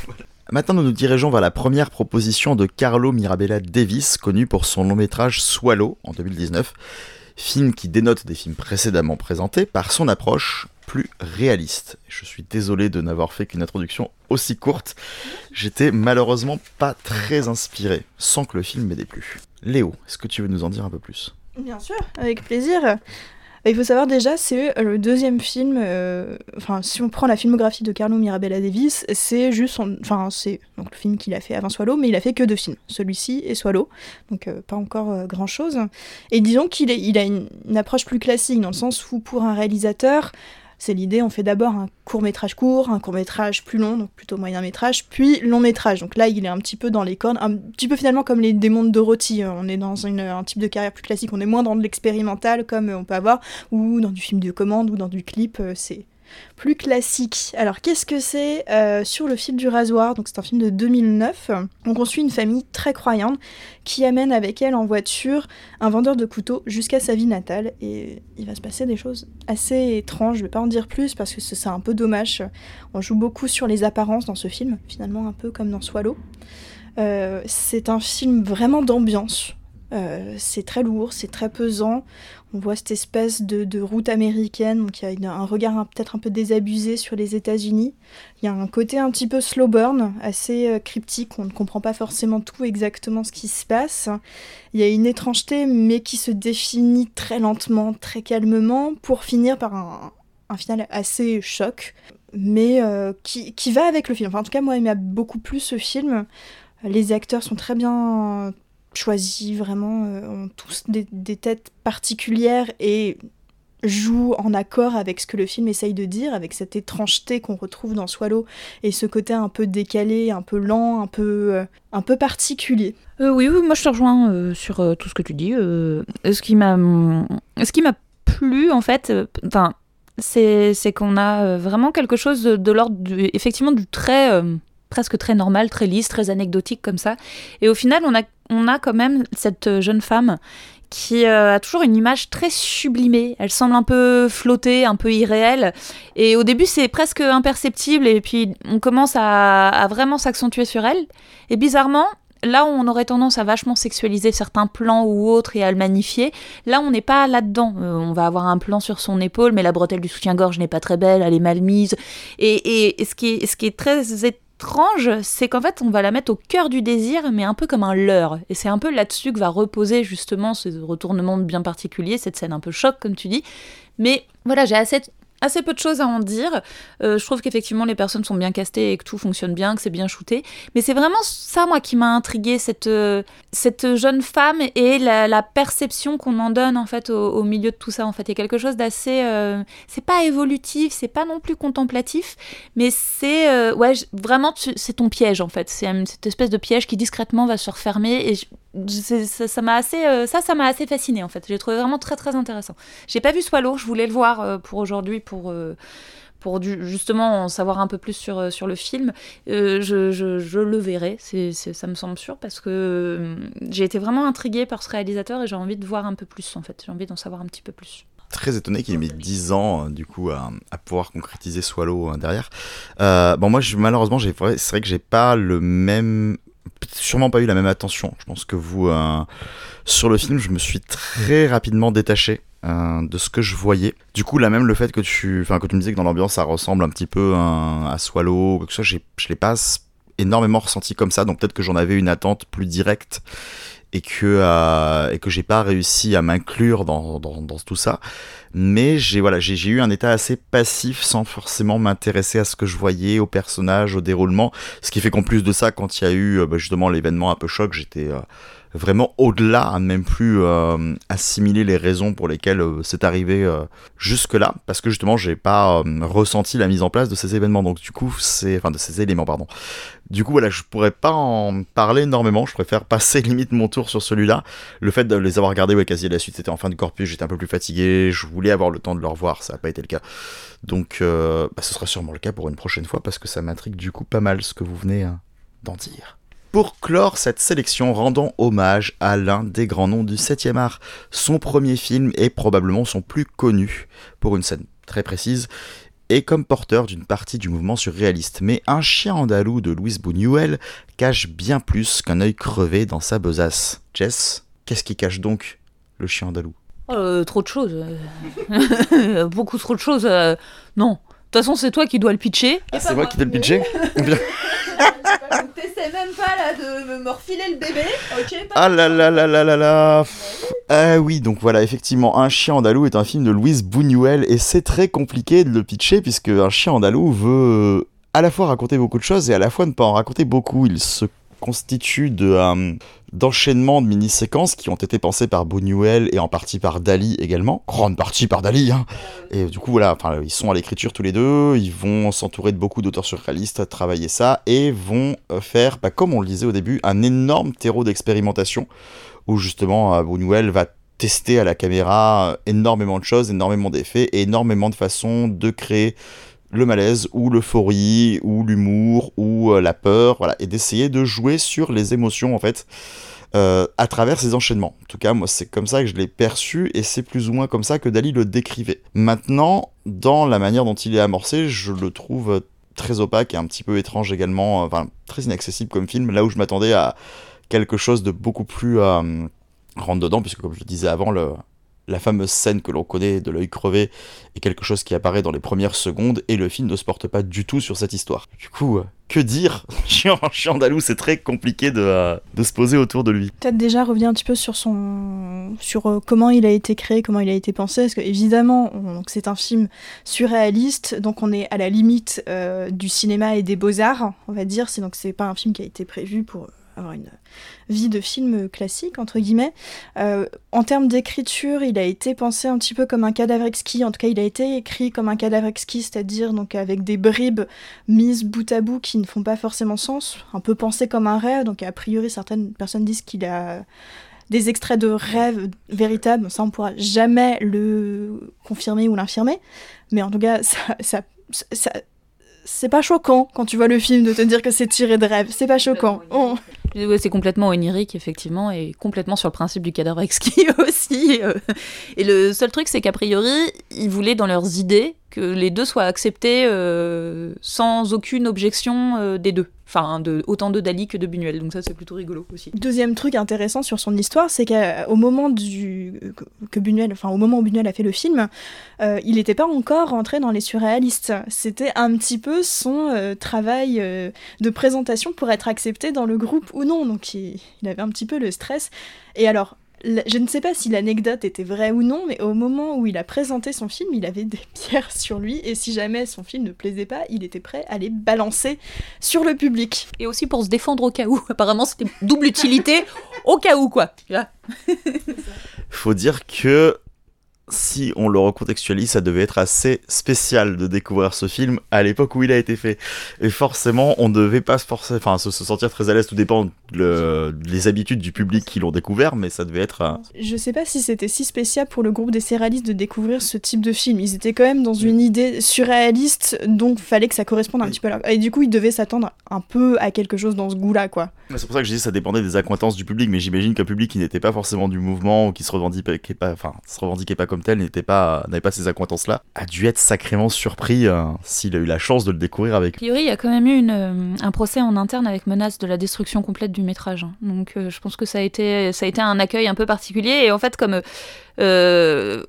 Maintenant, nous nous dirigeons vers la première proposition de Carlo Mirabella Davis, connu pour son long métrage Swallow en 2019, film qui dénote des films précédemment présentés par son approche plus réaliste. Je suis désolé de n'avoir fait qu'une introduction aussi courte. J'étais malheureusement pas très inspiré, sans que le film m'ait déplu. Léo, est-ce que tu veux nous en dire un peu plus? Bien sûr, avec plaisir. Il faut savoir déjà, c'est euh, le deuxième film. Euh, enfin, si on prend la filmographie de Carlo Mirabella Davis, c'est juste, enfin, c'est donc le film qu'il a fait avant Swallow, mais il a fait que deux films, celui-ci et Swallow, donc euh, pas encore grand chose. Et disons qu'il il a une, approche plus classique dans le sens où pour un réalisateur, c'est l'idée, on fait d'abord un court métrage court, un court métrage plus long, donc plutôt moyen métrage, puis long métrage. Donc là, il est un petit peu dans les cornes, un petit peu finalement comme les démons de Dorothy. On est dans un type de carrière plus classique, on est moins dans de l'expérimental comme on peut avoir, ou dans du film de commande, ou dans du clip. Euh, c'est plus classique. Alors qu'est-ce que c'est euh, Sur le fil du rasoir, donc c'est un film de 2009. Donc on suit une famille très croyante qui amène avec elle en voiture un vendeur de couteaux jusqu'à sa vie natale et il va se passer des choses assez étranges. Je vais pas en dire plus parce que c'est un peu dommage. On joue beaucoup sur les apparences dans ce film, finalement un peu comme dans Swallow. Euh, c'est un film vraiment d'ambiance. Euh, c'est très lourd, c'est très pesant. On voit cette espèce de, route américaine, donc il y a un regard peut-être un peu désabusé sur les États-Unis. Il y a un côté un petit peu slow burn, assez euh, cryptique, on ne comprend pas forcément tout exactement ce qui se passe. Il y a une étrangeté, mais qui se définit très lentement, très calmement, pour finir par un, final assez choc, mais euh, qui, qui, va avec le film. Enfin, en tout cas, moi, il m'a beaucoup plu ce film. Les acteurs sont très bien choisis vraiment, euh, ont tous des, têtes particulières et jouent en accord avec ce que le film essaye de dire, avec cette étrangeté qu'on retrouve dans Swallow et ce côté un peu décalé, un peu lent, un peu, euh, un peu particulier. Euh, oui, oui, moi je te rejoins sur tout ce que tu dis. ce qui m'a, ce qui m'a plu en fait, enfin, c'est qu'on a vraiment quelque chose de, l'ordre effectivement du très presque très normal, très lisse, très anecdotique comme ça. Et au final, on a, on a quand même cette jeune femme qui euh, a toujours une image très sublimée. Elle semble un peu flotter, un peu irréelle. Et au début, c'est presque imperceptible. Et puis, on commence à, vraiment s'accentuer sur elle. Et bizarrement, là où on aurait tendance à vachement sexualiser certains plans ou autres et à le magnifier, là on n'est pas là-dedans. Euh, on va avoir un plan sur son épaule, mais la bretelle du soutien-gorge n'est pas très belle, elle est mal mise. Et, et ce, qui est, ce qui est très étrange, c'est qu'en fait, on va la mettre au cœur du désir, mais un peu comme un leurre. Et c'est un peu là-dessus que va reposer justement ce retournement bien particulier, cette scène un peu choc, comme tu dis. Mais voilà, j'ai assez assez peu de choses à en dire. Euh, je trouve qu'effectivement les personnes sont bien castées et que tout fonctionne bien, que c'est bien shooté. Mais c'est vraiment ça, moi, qui m'a intrigué cette, euh, cette jeune femme et la, perception qu'on en donne en fait au, milieu de tout ça. En fait, il y a quelque chose d'assez, euh, c'est pas évolutif, c'est pas non plus contemplatif, mais c'est ouais, vraiment c'est ton piège en fait. C'est cette espèce de piège qui discrètement va se refermer et ça m'a assez ça ça m'a assez fasciné en fait. J'ai trouvé vraiment très très intéressant. J'ai pas vu Swallow, je voulais le voir pour aujourd'hui pour, euh, pour justement en savoir un peu plus sur, euh, sur le film, euh, je, je, le verrai, c'est, ça me semble sûr, parce que j'ai été vraiment intriguée par ce réalisateur et j'ai envie de voir un peu plus en fait, j'ai envie d'en savoir un petit peu plus très étonné qu'il ait mis 10 ans du coup à, pouvoir concrétiser Swallow derrière. bon moi je, malheureusement c'est vrai que j'ai pas le même sûrement pas eu la même attention. Je pense que vous sur le film je me suis très rapidement détaché euh, de ce que je voyais. Du coup, là même, le fait que tu, enfin, que tu me disais que dans l'ambiance ça ressemble un petit peu à, Swallow ou quelque chose, je l'ai pas énormément ressenti comme ça, donc peut-être que j'en avais une attente plus directe et que, euh, et que j'ai pas réussi à m'inclure dans, dans, tout ça. Mais j'ai voilà, j'ai eu un état assez passif sans forcément m'intéresser à ce que je voyais, au personnage, au déroulement. Ce qui fait qu'en plus de ça, quand il y a eu bah, justement l'événement un peu choc, j'étais vraiment au-delà, à même plus euh, assimiler les raisons pour lesquelles euh, c'est arrivé euh, jusque-là, parce que justement, j'ai pas ressenti la mise en place de ces événements. Donc, du coup, c'est. Enfin, de ces éléments, pardon. Du coup, voilà, je pourrais pas en parler énormément, je préfère passer limite mon tour sur celui-là. Le fait de les avoir regardés, ouais, quasi à la suite, c'était en fin de corpus, j'étais un peu plus fatigué, je voulais avoir le temps de le revoir, ça n'a pas été le cas. Donc, bah, ce sera sûrement le cas pour une prochaine fois, parce que ça m'intrigue du coup pas mal ce que vous venez d'en dire. Pour clore cette sélection, rendons hommage à l'un des grands noms du 7e art. Son premier film est probablement son plus connu, pour une scène très précise, et comme porteur d'une partie du mouvement surréaliste. Mais un chien andalou de Louis Buñuel cache bien plus qu'un œil crevé dans sa besace. Jess, qu'est-ce qui cache donc le chien andalou? Euh, Trop de choses. Beaucoup trop de choses. Euh, non. De toute façon, c'est toi qui dois le pitcher. Ah, c'est moi qui dois le pitcher T'essaies même pas là de me refiler le bébé, ok Ah là là là là là là. Ah oui, donc voilà, effectivement, Un chien andalou est un film de Louise Buñuel et c'est très compliqué de le pitcher puisque Un chien andalou veut à la fois raconter beaucoup de choses et à la fois ne pas en raconter beaucoup. Il se constitue de, euh, d'enchaînements de mini-séquences qui ont été pensées par Buñuel et en partie par Dali également. Grande partie par Dali, hein. Et du coup, voilà, ils sont à l'écriture tous les deux, ils vont s'entourer de beaucoup d'auteurs surréalistes, travailler ça, et vont euh, faire, bah, comme on le disait au début, un énorme terreau d'expérimentation, où justement euh, Buñuel va tester à la caméra énormément de choses, énormément d'effets, et énormément de façons de créer le malaise ou l'euphorie ou l'humour ou euh, la peur, voilà, et d'essayer de jouer sur les émotions en fait euh, à travers ces enchaînements. En tout cas, moi c'est comme ça que je l'ai perçu et c'est plus ou moins comme ça que Dali le décrivait. Maintenant, dans la manière dont il est amorcé, je le trouve très opaque et un petit peu étrange également, enfin très inaccessible comme film, là où je m'attendais à quelque chose de beaucoup plus euh, rentre dedans, puisque comme je le disais avant, le, la fameuse scène que l'on connaît de l'œil crevé est quelque chose qui apparaît dans les premières secondes et le film ne se porte pas du tout sur cette histoire. Du coup, euh, que dire Andalou, c'est très compliqué de, euh, de, se poser autour de lui. Peut-être déjà revenir un petit peu sur son sur euh, comment il a été créé, comment il a été pensé, parce que évidemment, c'est un film surréaliste, donc on est à la limite du cinéma et des beaux-arts, on va dire, c'est donc c'est pas un film qui a été prévu pour avoir une vie de film classique, entre guillemets. Euh, en termes d'écriture, il a été pensé un petit peu comme un cadavre exquis, en tout cas il a été écrit comme un cadavre exquis, c'est-à-dire donc avec des bribes mises bout à bout qui ne font pas forcément sens, un peu pensé comme un rêve, donc a priori certaines personnes disent qu'il a des extraits de rêves véritables, ça on pourra jamais le confirmer ou l'infirmer, mais en tout cas ça, ça c'est pas choquant quand tu vois le film de te dire que c'est tiré de rêve. C'est pas choquant. C'est complètement onirique, effectivement, et complètement sur le principe du cadavre exquis aussi. Euh. Et le seul truc, c'est qu'a priori, ils voulaient dans leurs idées que les deux soient acceptés euh, sans aucune objection euh, des deux. Enfin, de, autant de Dali que de Buñuel. Donc ça, c'est plutôt rigolo aussi. Deuxième truc intéressant sur son histoire, c'est qu'au moment du que enfin moment où Buñuel a fait le film, il n'était pas encore rentré dans les surréalistes. C'était un petit peu son travail de présentation pour être accepté dans le groupe ou non. Donc il, il avait un petit peu le stress. Et alors, je ne sais pas si l'anecdote était vraie ou non, mais au moment où il a présenté son film, il avait des pierres sur lui, et si jamais son film ne plaisait pas, il était prêt à les balancer sur le public. Et aussi pour se défendre au cas où. Apparemment, c'était double utilité au cas où, quoi. Faut dire que si on le recontextualise, ça devait être assez spécial de découvrir ce film à l'époque où il a été fait. Et forcément, on ne devait pas se, enfin, se, sentir très à l'aise, tout dépend des habitudes du public qui l'ont découvert, mais ça devait être... Je sais pas si c'était si spécial pour le groupe des céréalistes de découvrir ce type de film. Ils étaient quand même dans une idée surréaliste, donc fallait que ça corresponde un petit peu à Et du coup, ils devaient s'attendre un peu à quelque chose dans ce goût-là, quoi. C'est pour ça que je dis ça dépendait des accointances du public, mais j'imagine qu'un public qui n'était pas forcément du mouvement ou qui se revendiquait pas, enfin, se revendiquait pas comme tel n'était pas n'avait pas ces acquaintances-là, a dû être sacrément surpris s'il a eu la chance de le découvrir avec. A priori, il y a quand même eu une, un procès en interne avec menace de la destruction complète du métrage. Hein. Donc, je pense que ça a été ça a été un accueil un peu particulier. Et en fait, comme euh,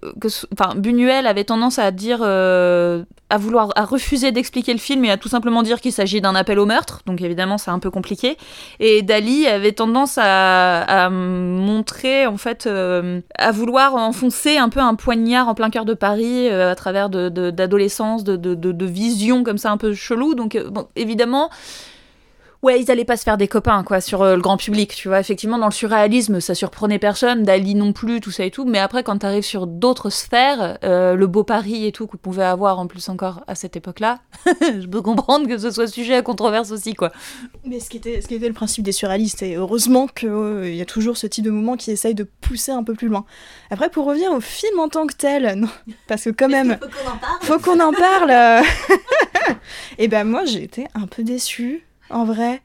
enfin, Buñuel avait tendance à dire, euh, à vouloir, à refuser d'expliquer le film et à tout simplement dire qu'il s'agit d'un appel au meurtre. Donc évidemment, c'est un peu compliqué. Et Dali avait tendance à, montrer, en fait, euh, à vouloir enfoncer un peu un poignard en plein cœur de Paris à travers d'adolescence, de, de, de, de, visions comme ça un peu chelou. Donc bon, évidemment ouais, ils allaient pas se faire des copains, quoi, sur euh, le grand public, tu vois. Effectivement, dans le surréalisme, ça surprenait personne, Dali non plus, tout ça et tout. Mais après, quand t'arrives sur d'autres sphères, euh, le beau Paris et tout, qu'on pouvait avoir en plus encore à cette époque-là, je peux comprendre que ce soit sujet à controverse aussi, quoi. Mais ce qui était, ce qui était le principe des surréalistes, et heureusement qu'il euh, y a toujours ce type de mouvement qui essaye de pousser un peu plus loin. Après, pour revenir au film en tant que tel, non, parce que quand même, faut qu'on en parle? et ben moi, j'ai été un peu déçue en vrai.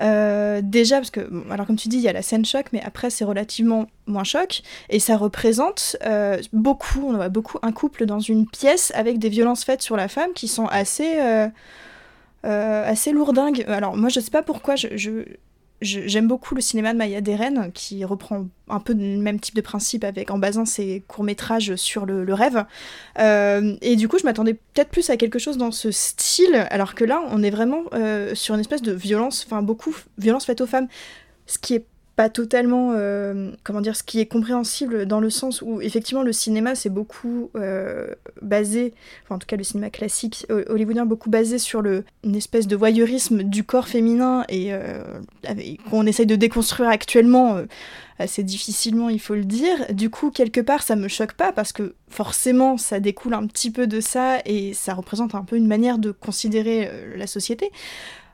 Euh, déjà, parce que, alors comme tu dis, il y a la scène choc, mais après, c'est relativement moins choc. Et ça représente euh, beaucoup, on voit beaucoup un couple dans une pièce avec des violences faites sur la femme qui sont assez. Euh, assez lourdingues. Alors moi je sais pas pourquoi je, j'aime beaucoup le cinéma de Maya Deren qui reprend un peu le même type de principe avec en basant ses courts métrages sur le, rêve. Euh, et du coup je m'attendais peut-être plus à quelque chose dans ce style alors que là on est vraiment euh, sur une espèce de violence enfin beaucoup violence faite aux femmes. Ce qui est pas totalement, euh, comment dire, ce qui est compréhensible dans le sens où effectivement le cinéma c'est beaucoup euh, basé, enfin en tout cas le cinéma classique hollywoodien beaucoup basé sur le, une espèce de voyeurisme du corps féminin et euh, qu'on essaye de déconstruire actuellement assez difficilement il faut le dire. Du coup quelque part ça me choque pas parce que forcément ça découle un petit peu de ça et ça représente un peu une manière de considérer la société.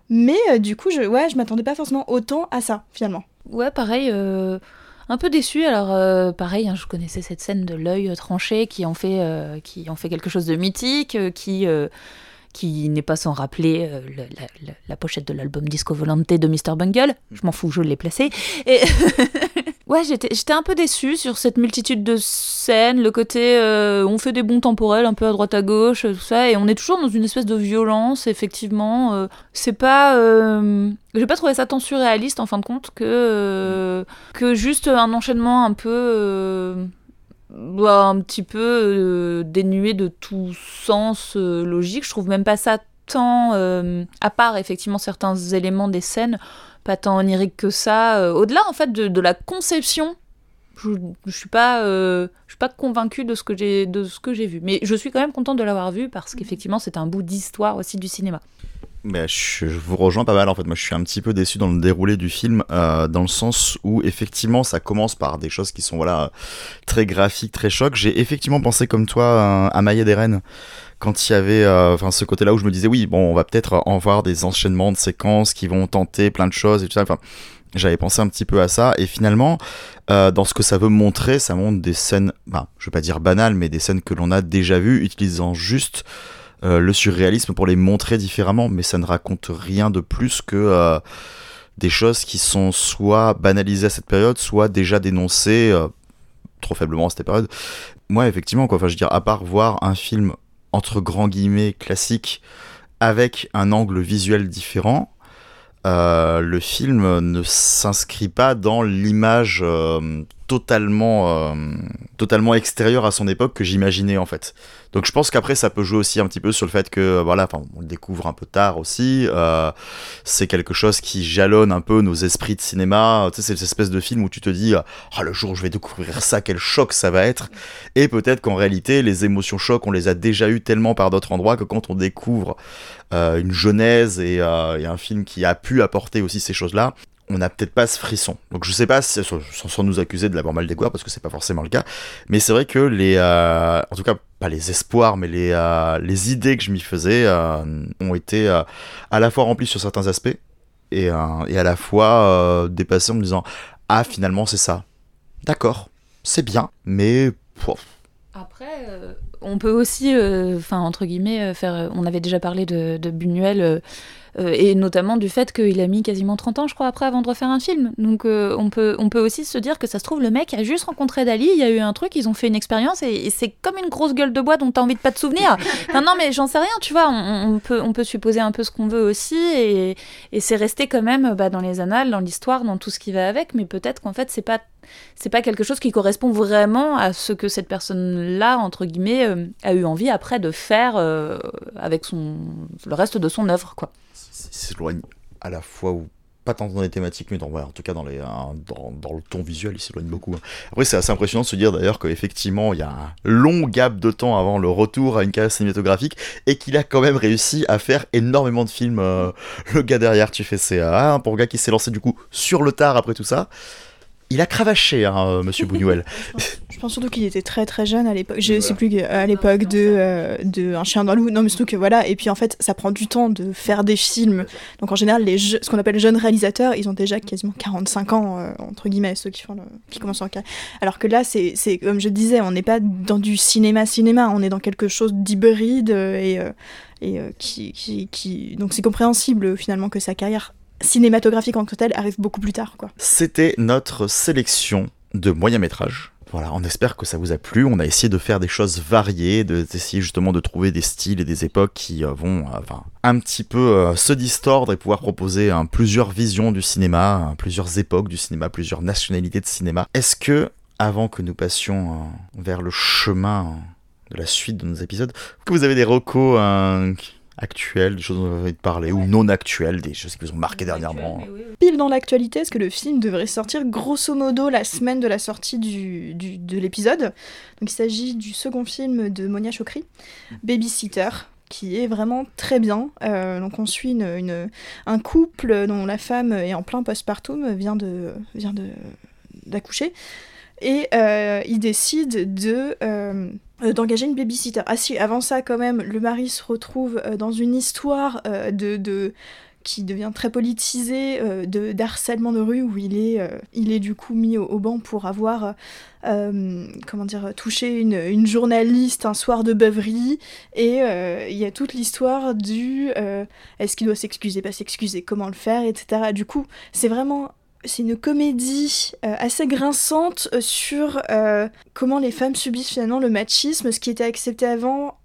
Mais du coup je, ouais, je m'attendais pas forcément autant à ça finalement. Ouais, pareil. Euh, un peu déçu. Alors, euh, pareil, hein, je connaissais cette scène de l'œil tranché qui en fait, euh, qui en fait quelque chose de mythique, qui qui n'est pas sans rappeler la, pochette de l'album Disco Volante de Mr. Bungle. Je m'en fous, je l'ai placé. Ouais, j'étais un peu déçue sur cette multitude de scènes, le côté euh, on fait des bons temporels un peu à droite à gauche, tout ça, et on est toujours dans une espèce de violence, effectivement. Euh, c'est pas. Euh, j'ai pas trouvé ça tant surréaliste en fin de compte que, que juste un enchaînement un peu. Bah, un petit peu dénué de tout sens logique. Je trouve même pas ça tant. à part effectivement certains éléments des scènes pas tant onirique que ça. Euh, au-delà en fait de, la conception, je, je suis pas, euh, je suis pas convaincue de ce que j'ai de ce que j'ai vu, mais je suis quand même contente de l'avoir vu parce qu'effectivement c'est un bout d'histoire aussi du cinéma. Mais je, vous rejoins pas mal en fait. Moi, je suis un petit peu déçu dans le déroulé du film, euh, dans le sens où effectivement, ça commence par des choses qui sont voilà très graphiques, très chocs. J'ai effectivement pensé comme toi à Maïa des Rennes quand il y avait euh, enfin ce côté là où je me disais oui bon on va peut-être en voir des enchaînements de séquences qui vont tenter plein de choses et tout ça. Enfin j'avais pensé un petit peu à ça. Et finalement euh, dans ce que ça veut montrer ça montre des scènes ben, je vais pas dire banales mais des scènes que l'on a déjà vues utilisant juste euh, le surréalisme pour les montrer différemment. Mais ça ne raconte rien de plus que des choses qui sont soit banalisées à cette période soit déjà dénoncées trop faiblement à cette période. Moi effectivement quoi. Enfin je veux dire à part voir un film entre grands guillemets classique avec un angle visuel différent, euh, le film ne s'inscrit pas dans l'image euh, totalement, euh, totalement extérieure à son époque que j'imaginais en fait. Donc je pense qu'après ça peut jouer aussi un petit peu sur le fait que voilà, on le découvre un peu tard aussi. c'est quelque chose qui jalonne un peu nos esprits de cinéma. Tu sais, c'est cette espèce de film où tu te dis ah le jour où je vais découvrir ça, quel choc ça va être. Et peut-être qu'en réalité les émotions chocs on les a déjà eues tellement par d'autres endroits que quand on découvre euh, une genèse et, euh, un film qui a pu apporter aussi ces choses-là, on n'a peut-être pas ce frisson. Donc je sais pas si, sans, nous accuser de l'avoir mal découvert parce que c'est pas forcément le cas, mais c'est vrai que les, euh, en tout cas les espoirs, mais les, les idées que je m'y faisais ont été à la fois remplies sur certains aspects et, et à la fois dépassées en me disant ah finalement c'est ça. D'accord, c'est bien, mais après, on peut aussi, euh, enfin entre guillemets, euh, faire. On avait déjà parlé de, Buñuel. Et notamment du fait qu'il a mis quasiment 30 ans, je crois, après avant de refaire un film. Donc on, peut, on peut aussi se dire que ça se trouve, le mec a juste rencontré Dali, il y a eu un truc, ils ont fait une expérience et, c'est comme une grosse gueule de bois dont tu as envie de pas te souvenir. non, non, mais j'en sais rien, tu vois, on, peut, on peut supposer un peu ce qu'on veut aussi et, c'est resté quand même bah, dans les annales, dans l'histoire, dans tout ce qui va avec, mais peut-être qu'en fait, c'est pas c'est pas quelque chose qui correspond vraiment à ce que cette personne-là, entre guillemets, euh, a eu envie après de faire euh, avec son, le reste de son œuvre. quoi. S'éloigne à la fois ou pas tant dans les thématiques, mais dans, en tout cas dans, les, dans, dans, le ton visuel, il s'éloigne beaucoup. Hein. Après, c'est assez impressionnant de se dire d'ailleurs qu'effectivement, il y a un long gap de temps avant le retour à une carrière cinématographique et qu'il a quand même réussi à faire énormément de films. Euh, le gars derrière, tu fais CA, pour le gars qui s'est lancé du coup sur le tard après tout ça il a cravaché, hein, euh, Monsieur Buñuel. Je pense surtout qu'il était très très jeune à l'époque. Je sais plus à l'époque de, euh, de Un chien dans le loup. Non, mais surtout que voilà. Et puis en fait, ça prend du temps de faire des films. Donc en général, les ce qu'on appelle jeunes réalisateurs, ils ont déjà quasiment 45 ans euh, entre guillemets ceux qui font qui commencent en carrière. Alors que là, c'est comme je disais, on n'est pas dans du cinéma cinéma. On est dans quelque chose d'hybride et et qui, qui, qui, donc c'est compréhensible finalement que sa carrière cinématographique en tel arrive beaucoup plus tard. quoi. C'était notre sélection de moyens métrages. Voilà, on espère que ça vous a plu. On a essayé de faire des choses variées, d'essayer justement de trouver des styles et des époques qui euh, vont euh, enfin, un petit peu euh, se distordre et pouvoir proposer plusieurs visions du cinéma, plusieurs époques du cinéma, plusieurs nationalités de cinéma. Est-ce que, avant que nous passions vers le chemin de la suite de nos épisodes, que vous avez des recos actuelles, des choses dont vous avez parler, ou non actuelles, des choses qui vous ont marqué dernièrement. Pile dans l'actualité, est-ce que le film devrait sortir grosso modo la semaine de la sortie du, de l'épisode? Donc il s'agit du second film de Monia Chokri, Babysitter, qui est vraiment très bien. Euh, donc on suit une, un couple dont la femme est en plein postpartum, vient de vient de d'accoucher, et euh, il décide de euh, euh, d'engager une babysitter. Ah si, avant ça quand même, le mari se retrouve euh, dans une histoire euh, de, de, qui devient très politisée de d'harcèlement de rue où il est il est du coup mis au, banc pour avoir comment dire touché une, une, journaliste un soir de beuverie et il y a toute l'histoire du est-ce qu'il doit s'excuser pas s'excuser comment le faire etc du coup c'est vraiment c'est une comédie euh, assez grinçante euh, sur euh, comment les femmes subissent finalement le machisme, ce qui était accepté avant,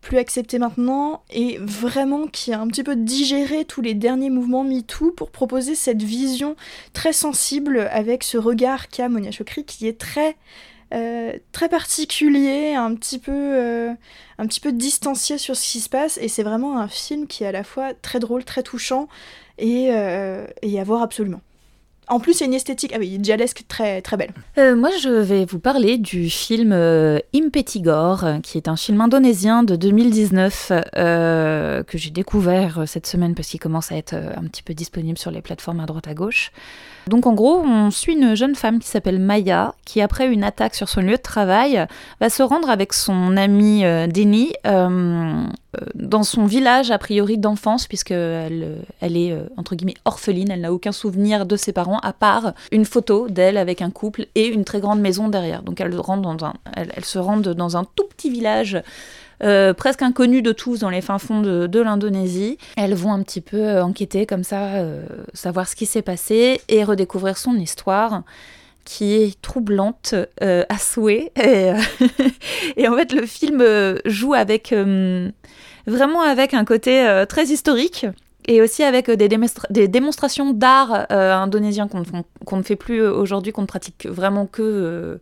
plus accepté maintenant, et vraiment qui a un petit peu digéré tous les derniers mouvements MeToo pour proposer cette vision très sensible avec ce regard qu'a Monia Chokri qui est très très particulier, un petit peu un petit peu distancié sur ce qui se passe, et c'est vraiment un film qui est à la fois très drôle, très touchant, et, et à voir absolument. En plus, il y a une esthétique, ah oui, dialesque très, très belle. Euh, moi, je vais vous parler du film euh, Impetigore, qui est un film indonésien de 2019 euh, que j'ai découvert cette semaine parce qu'il commence à être un petit peu disponible sur les plateformes à droite à gauche. Donc en gros, on suit une jeune femme qui s'appelle Maya, qui après une attaque sur son lieu de travail, va se rendre avec son amie euh, Denny euh, dans son village a priori d'enfance, puisqu'elle elle est euh, entre guillemets orpheline, elle n'a aucun souvenir de ses parents à part une photo d'elle avec un couple et une très grande maison derrière. Donc elle se rend dans un tout petit village euh, presque inconnues de tous dans les fins fonds de, l'Indonésie. Elles vont un petit peu euh, enquêter comme ça, euh, savoir ce qui s'est passé et redécouvrir son histoire qui est troublante à souhait. Et, en fait, le film joue avec vraiment avec un côté très historique et aussi avec des, des démonstrations d'art indonésien qu'on ne fait plus aujourd'hui, qu'on ne pratique vraiment que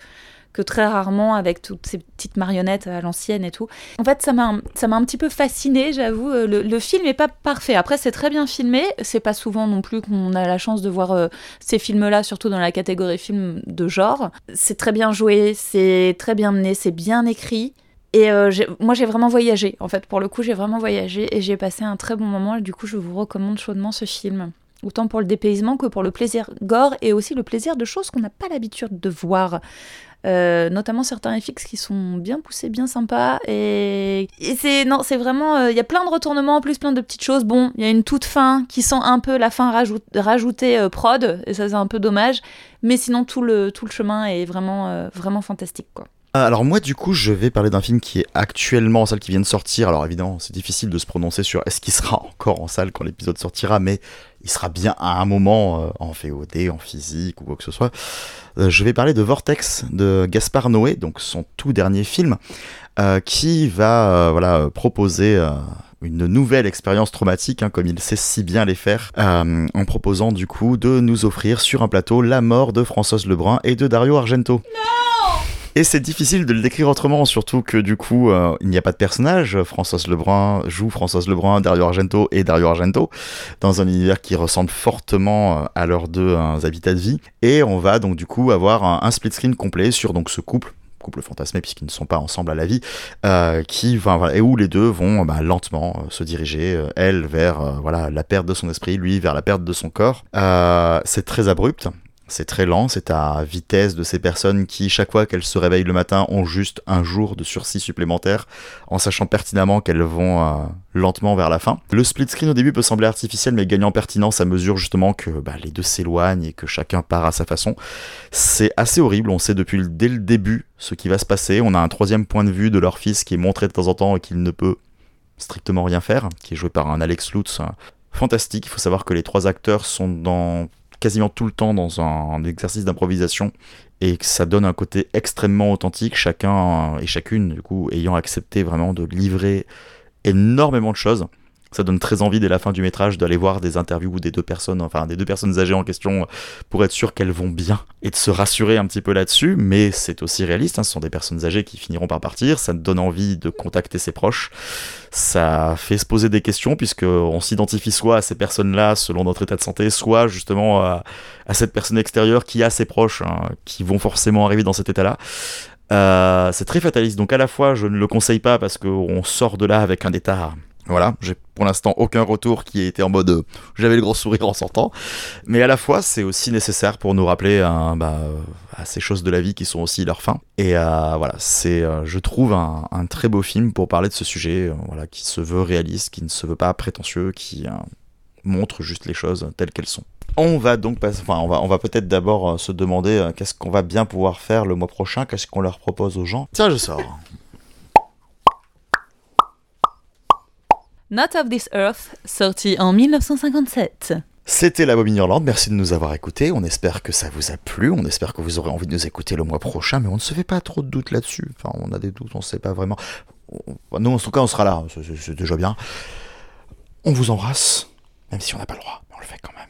que très rarement avec toutes ces petites marionnettes à l'ancienne et tout. En fait, ça m'a un petit peu fasciné, j'avoue. Euh, le, film n'est pas parfait. Après, c'est très bien filmé. C'est pas souvent non plus qu'on a la chance de voir euh, ces films-là, surtout dans la catégorie film de genre. C'est très bien joué, c'est très bien mené, c'est bien écrit. Et euh, moi, j'ai vraiment voyagé. En fait, pour le coup, j'ai vraiment voyagé et j'ai passé un très bon moment. du coup, je vous recommande chaudement ce film autant pour le dépaysement que pour le plaisir gore et aussi le plaisir de choses qu'on n'a pas l'habitude de voir. Euh, notamment certains FX qui sont bien poussés, bien sympas. Et, c'est non, c'est vraiment, euh, il y a plein de retournements en plus, plein de petites choses. Bon, il y a une toute fin qui sent un peu la fin rajoutée euh, prod, et ça c'est un peu dommage. Mais sinon tout le tout le chemin est vraiment vraiment fantastique quoi. Euh, Alors moi du coup je vais parler d'un film qui est actuellement en salle qui vient de sortir. Alors évidemment c'est difficile de se prononcer sur est-ce qu'il sera encore en salle quand l'épisode sortira, mais il sera bien à un moment euh, en VOD, en physique ou quoi que ce soit. Euh, je vais parler de Vortex de Gaspard Noé, donc son tout dernier film, euh, qui va voilà proposer une nouvelle expérience traumatique, hein, comme il sait si bien les faire, en proposant du coup de nous offrir sur un plateau la mort de Françoise Lebrun et de Dario Argento. Et c'est difficile de le décrire autrement, surtout que du coup, euh, il n'y a pas de personnage. Françoise Lebrun joue Françoise Lebrun, Dario Argento et Dario Argento, dans un univers qui ressemble fortement euh, à leurs deux euh, habitats de vie. Et on va donc du coup avoir un, split screen complet sur donc ce couple couple fantasmé puisqu'ils ne sont pas ensemble à la vie, euh, qui, enfin, et où les deux vont bah, lentement se diriger, elle vers voilà la perte de son esprit, lui vers la perte de son corps. C'est très abrupt, c'est très lent, c'est à vitesse de ces personnes qui, chaque fois qu'elles se réveillent le matin, ont juste un jour de sursis supplémentaire, en sachant pertinemment qu'elles vont euh, lentement vers la fin. Le split screen au début peut sembler artificiel, mais gagnant en pertinence à mesure justement que bah, les deux s'éloignent et que chacun part à sa façon. C'est assez horrible, on sait depuis dès le début ce qui va se passer. On a un troisième point de vue de leur fils qui est montré de temps en temps et qu'il ne peut strictement rien faire, qui est joué par un Alex Lutz euh, fantastique. Il faut savoir que les trois acteurs sont dans quasiment tout le temps dans un, exercice d'improvisation et que ça donne un côté extrêmement authentique, chacun et chacune du coup ayant accepté vraiment de livrer énormément de choses. Ça donne très envie dès la fin du métrage d'aller voir des interviews des deux personnes, enfin des deux personnes âgées en question, pour être sûr qu'elles vont bien et de se rassurer un petit peu là-dessus. Mais c'est aussi réaliste, hein, ce sont des personnes âgées qui finiront par partir. Ça donne envie de contacter ses proches. Ça fait se poser des questions puisque on s'identifie soit à ces personnes-là selon notre état de santé, soit justement à, à cette personne extérieure qui a ses proches hein, qui vont forcément arriver dans cet état-là. Euh, c'est très fataliste, donc à la fois je ne le conseille pas parce qu'on sort de là avec un état. Voilà, j'ai pour l'instant aucun retour qui ait été en mode euh, j'avais le gros sourire en sortant, mais à la fois c'est aussi nécessaire pour nous rappeler bah, à ces choses de la vie qui sont aussi leur fin. Et euh, voilà, c'est euh, je trouve un, très beau film pour parler de ce sujet, voilà, qui se veut réaliste, qui ne se veut pas prétentieux, qui montre juste les choses telles qu'elles sont. On va donc passer, enfin, on va, on va peut-être d'abord se demander qu'est-ce qu'on va bien pouvoir faire le mois prochain, qu'est-ce qu'on leur propose aux gens? Tiens, je sors. Not of This Earth, sorti en 1957. C'était la Bobine Irlande, merci de nous avoir écoutés. On espère que ça vous a plu, on espère que vous aurez envie de nous écouter le mois prochain, mais on ne se fait pas trop de doutes là-dessus. Enfin, on a des doutes, on ne sait pas vraiment. Nous, en tout cas, on sera là, c'est déjà bien. On vous embrasse, même si on n'a pas le droit, mais on le fait quand même.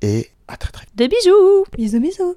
Et à très très vite. Des bisous Bisous, bisous.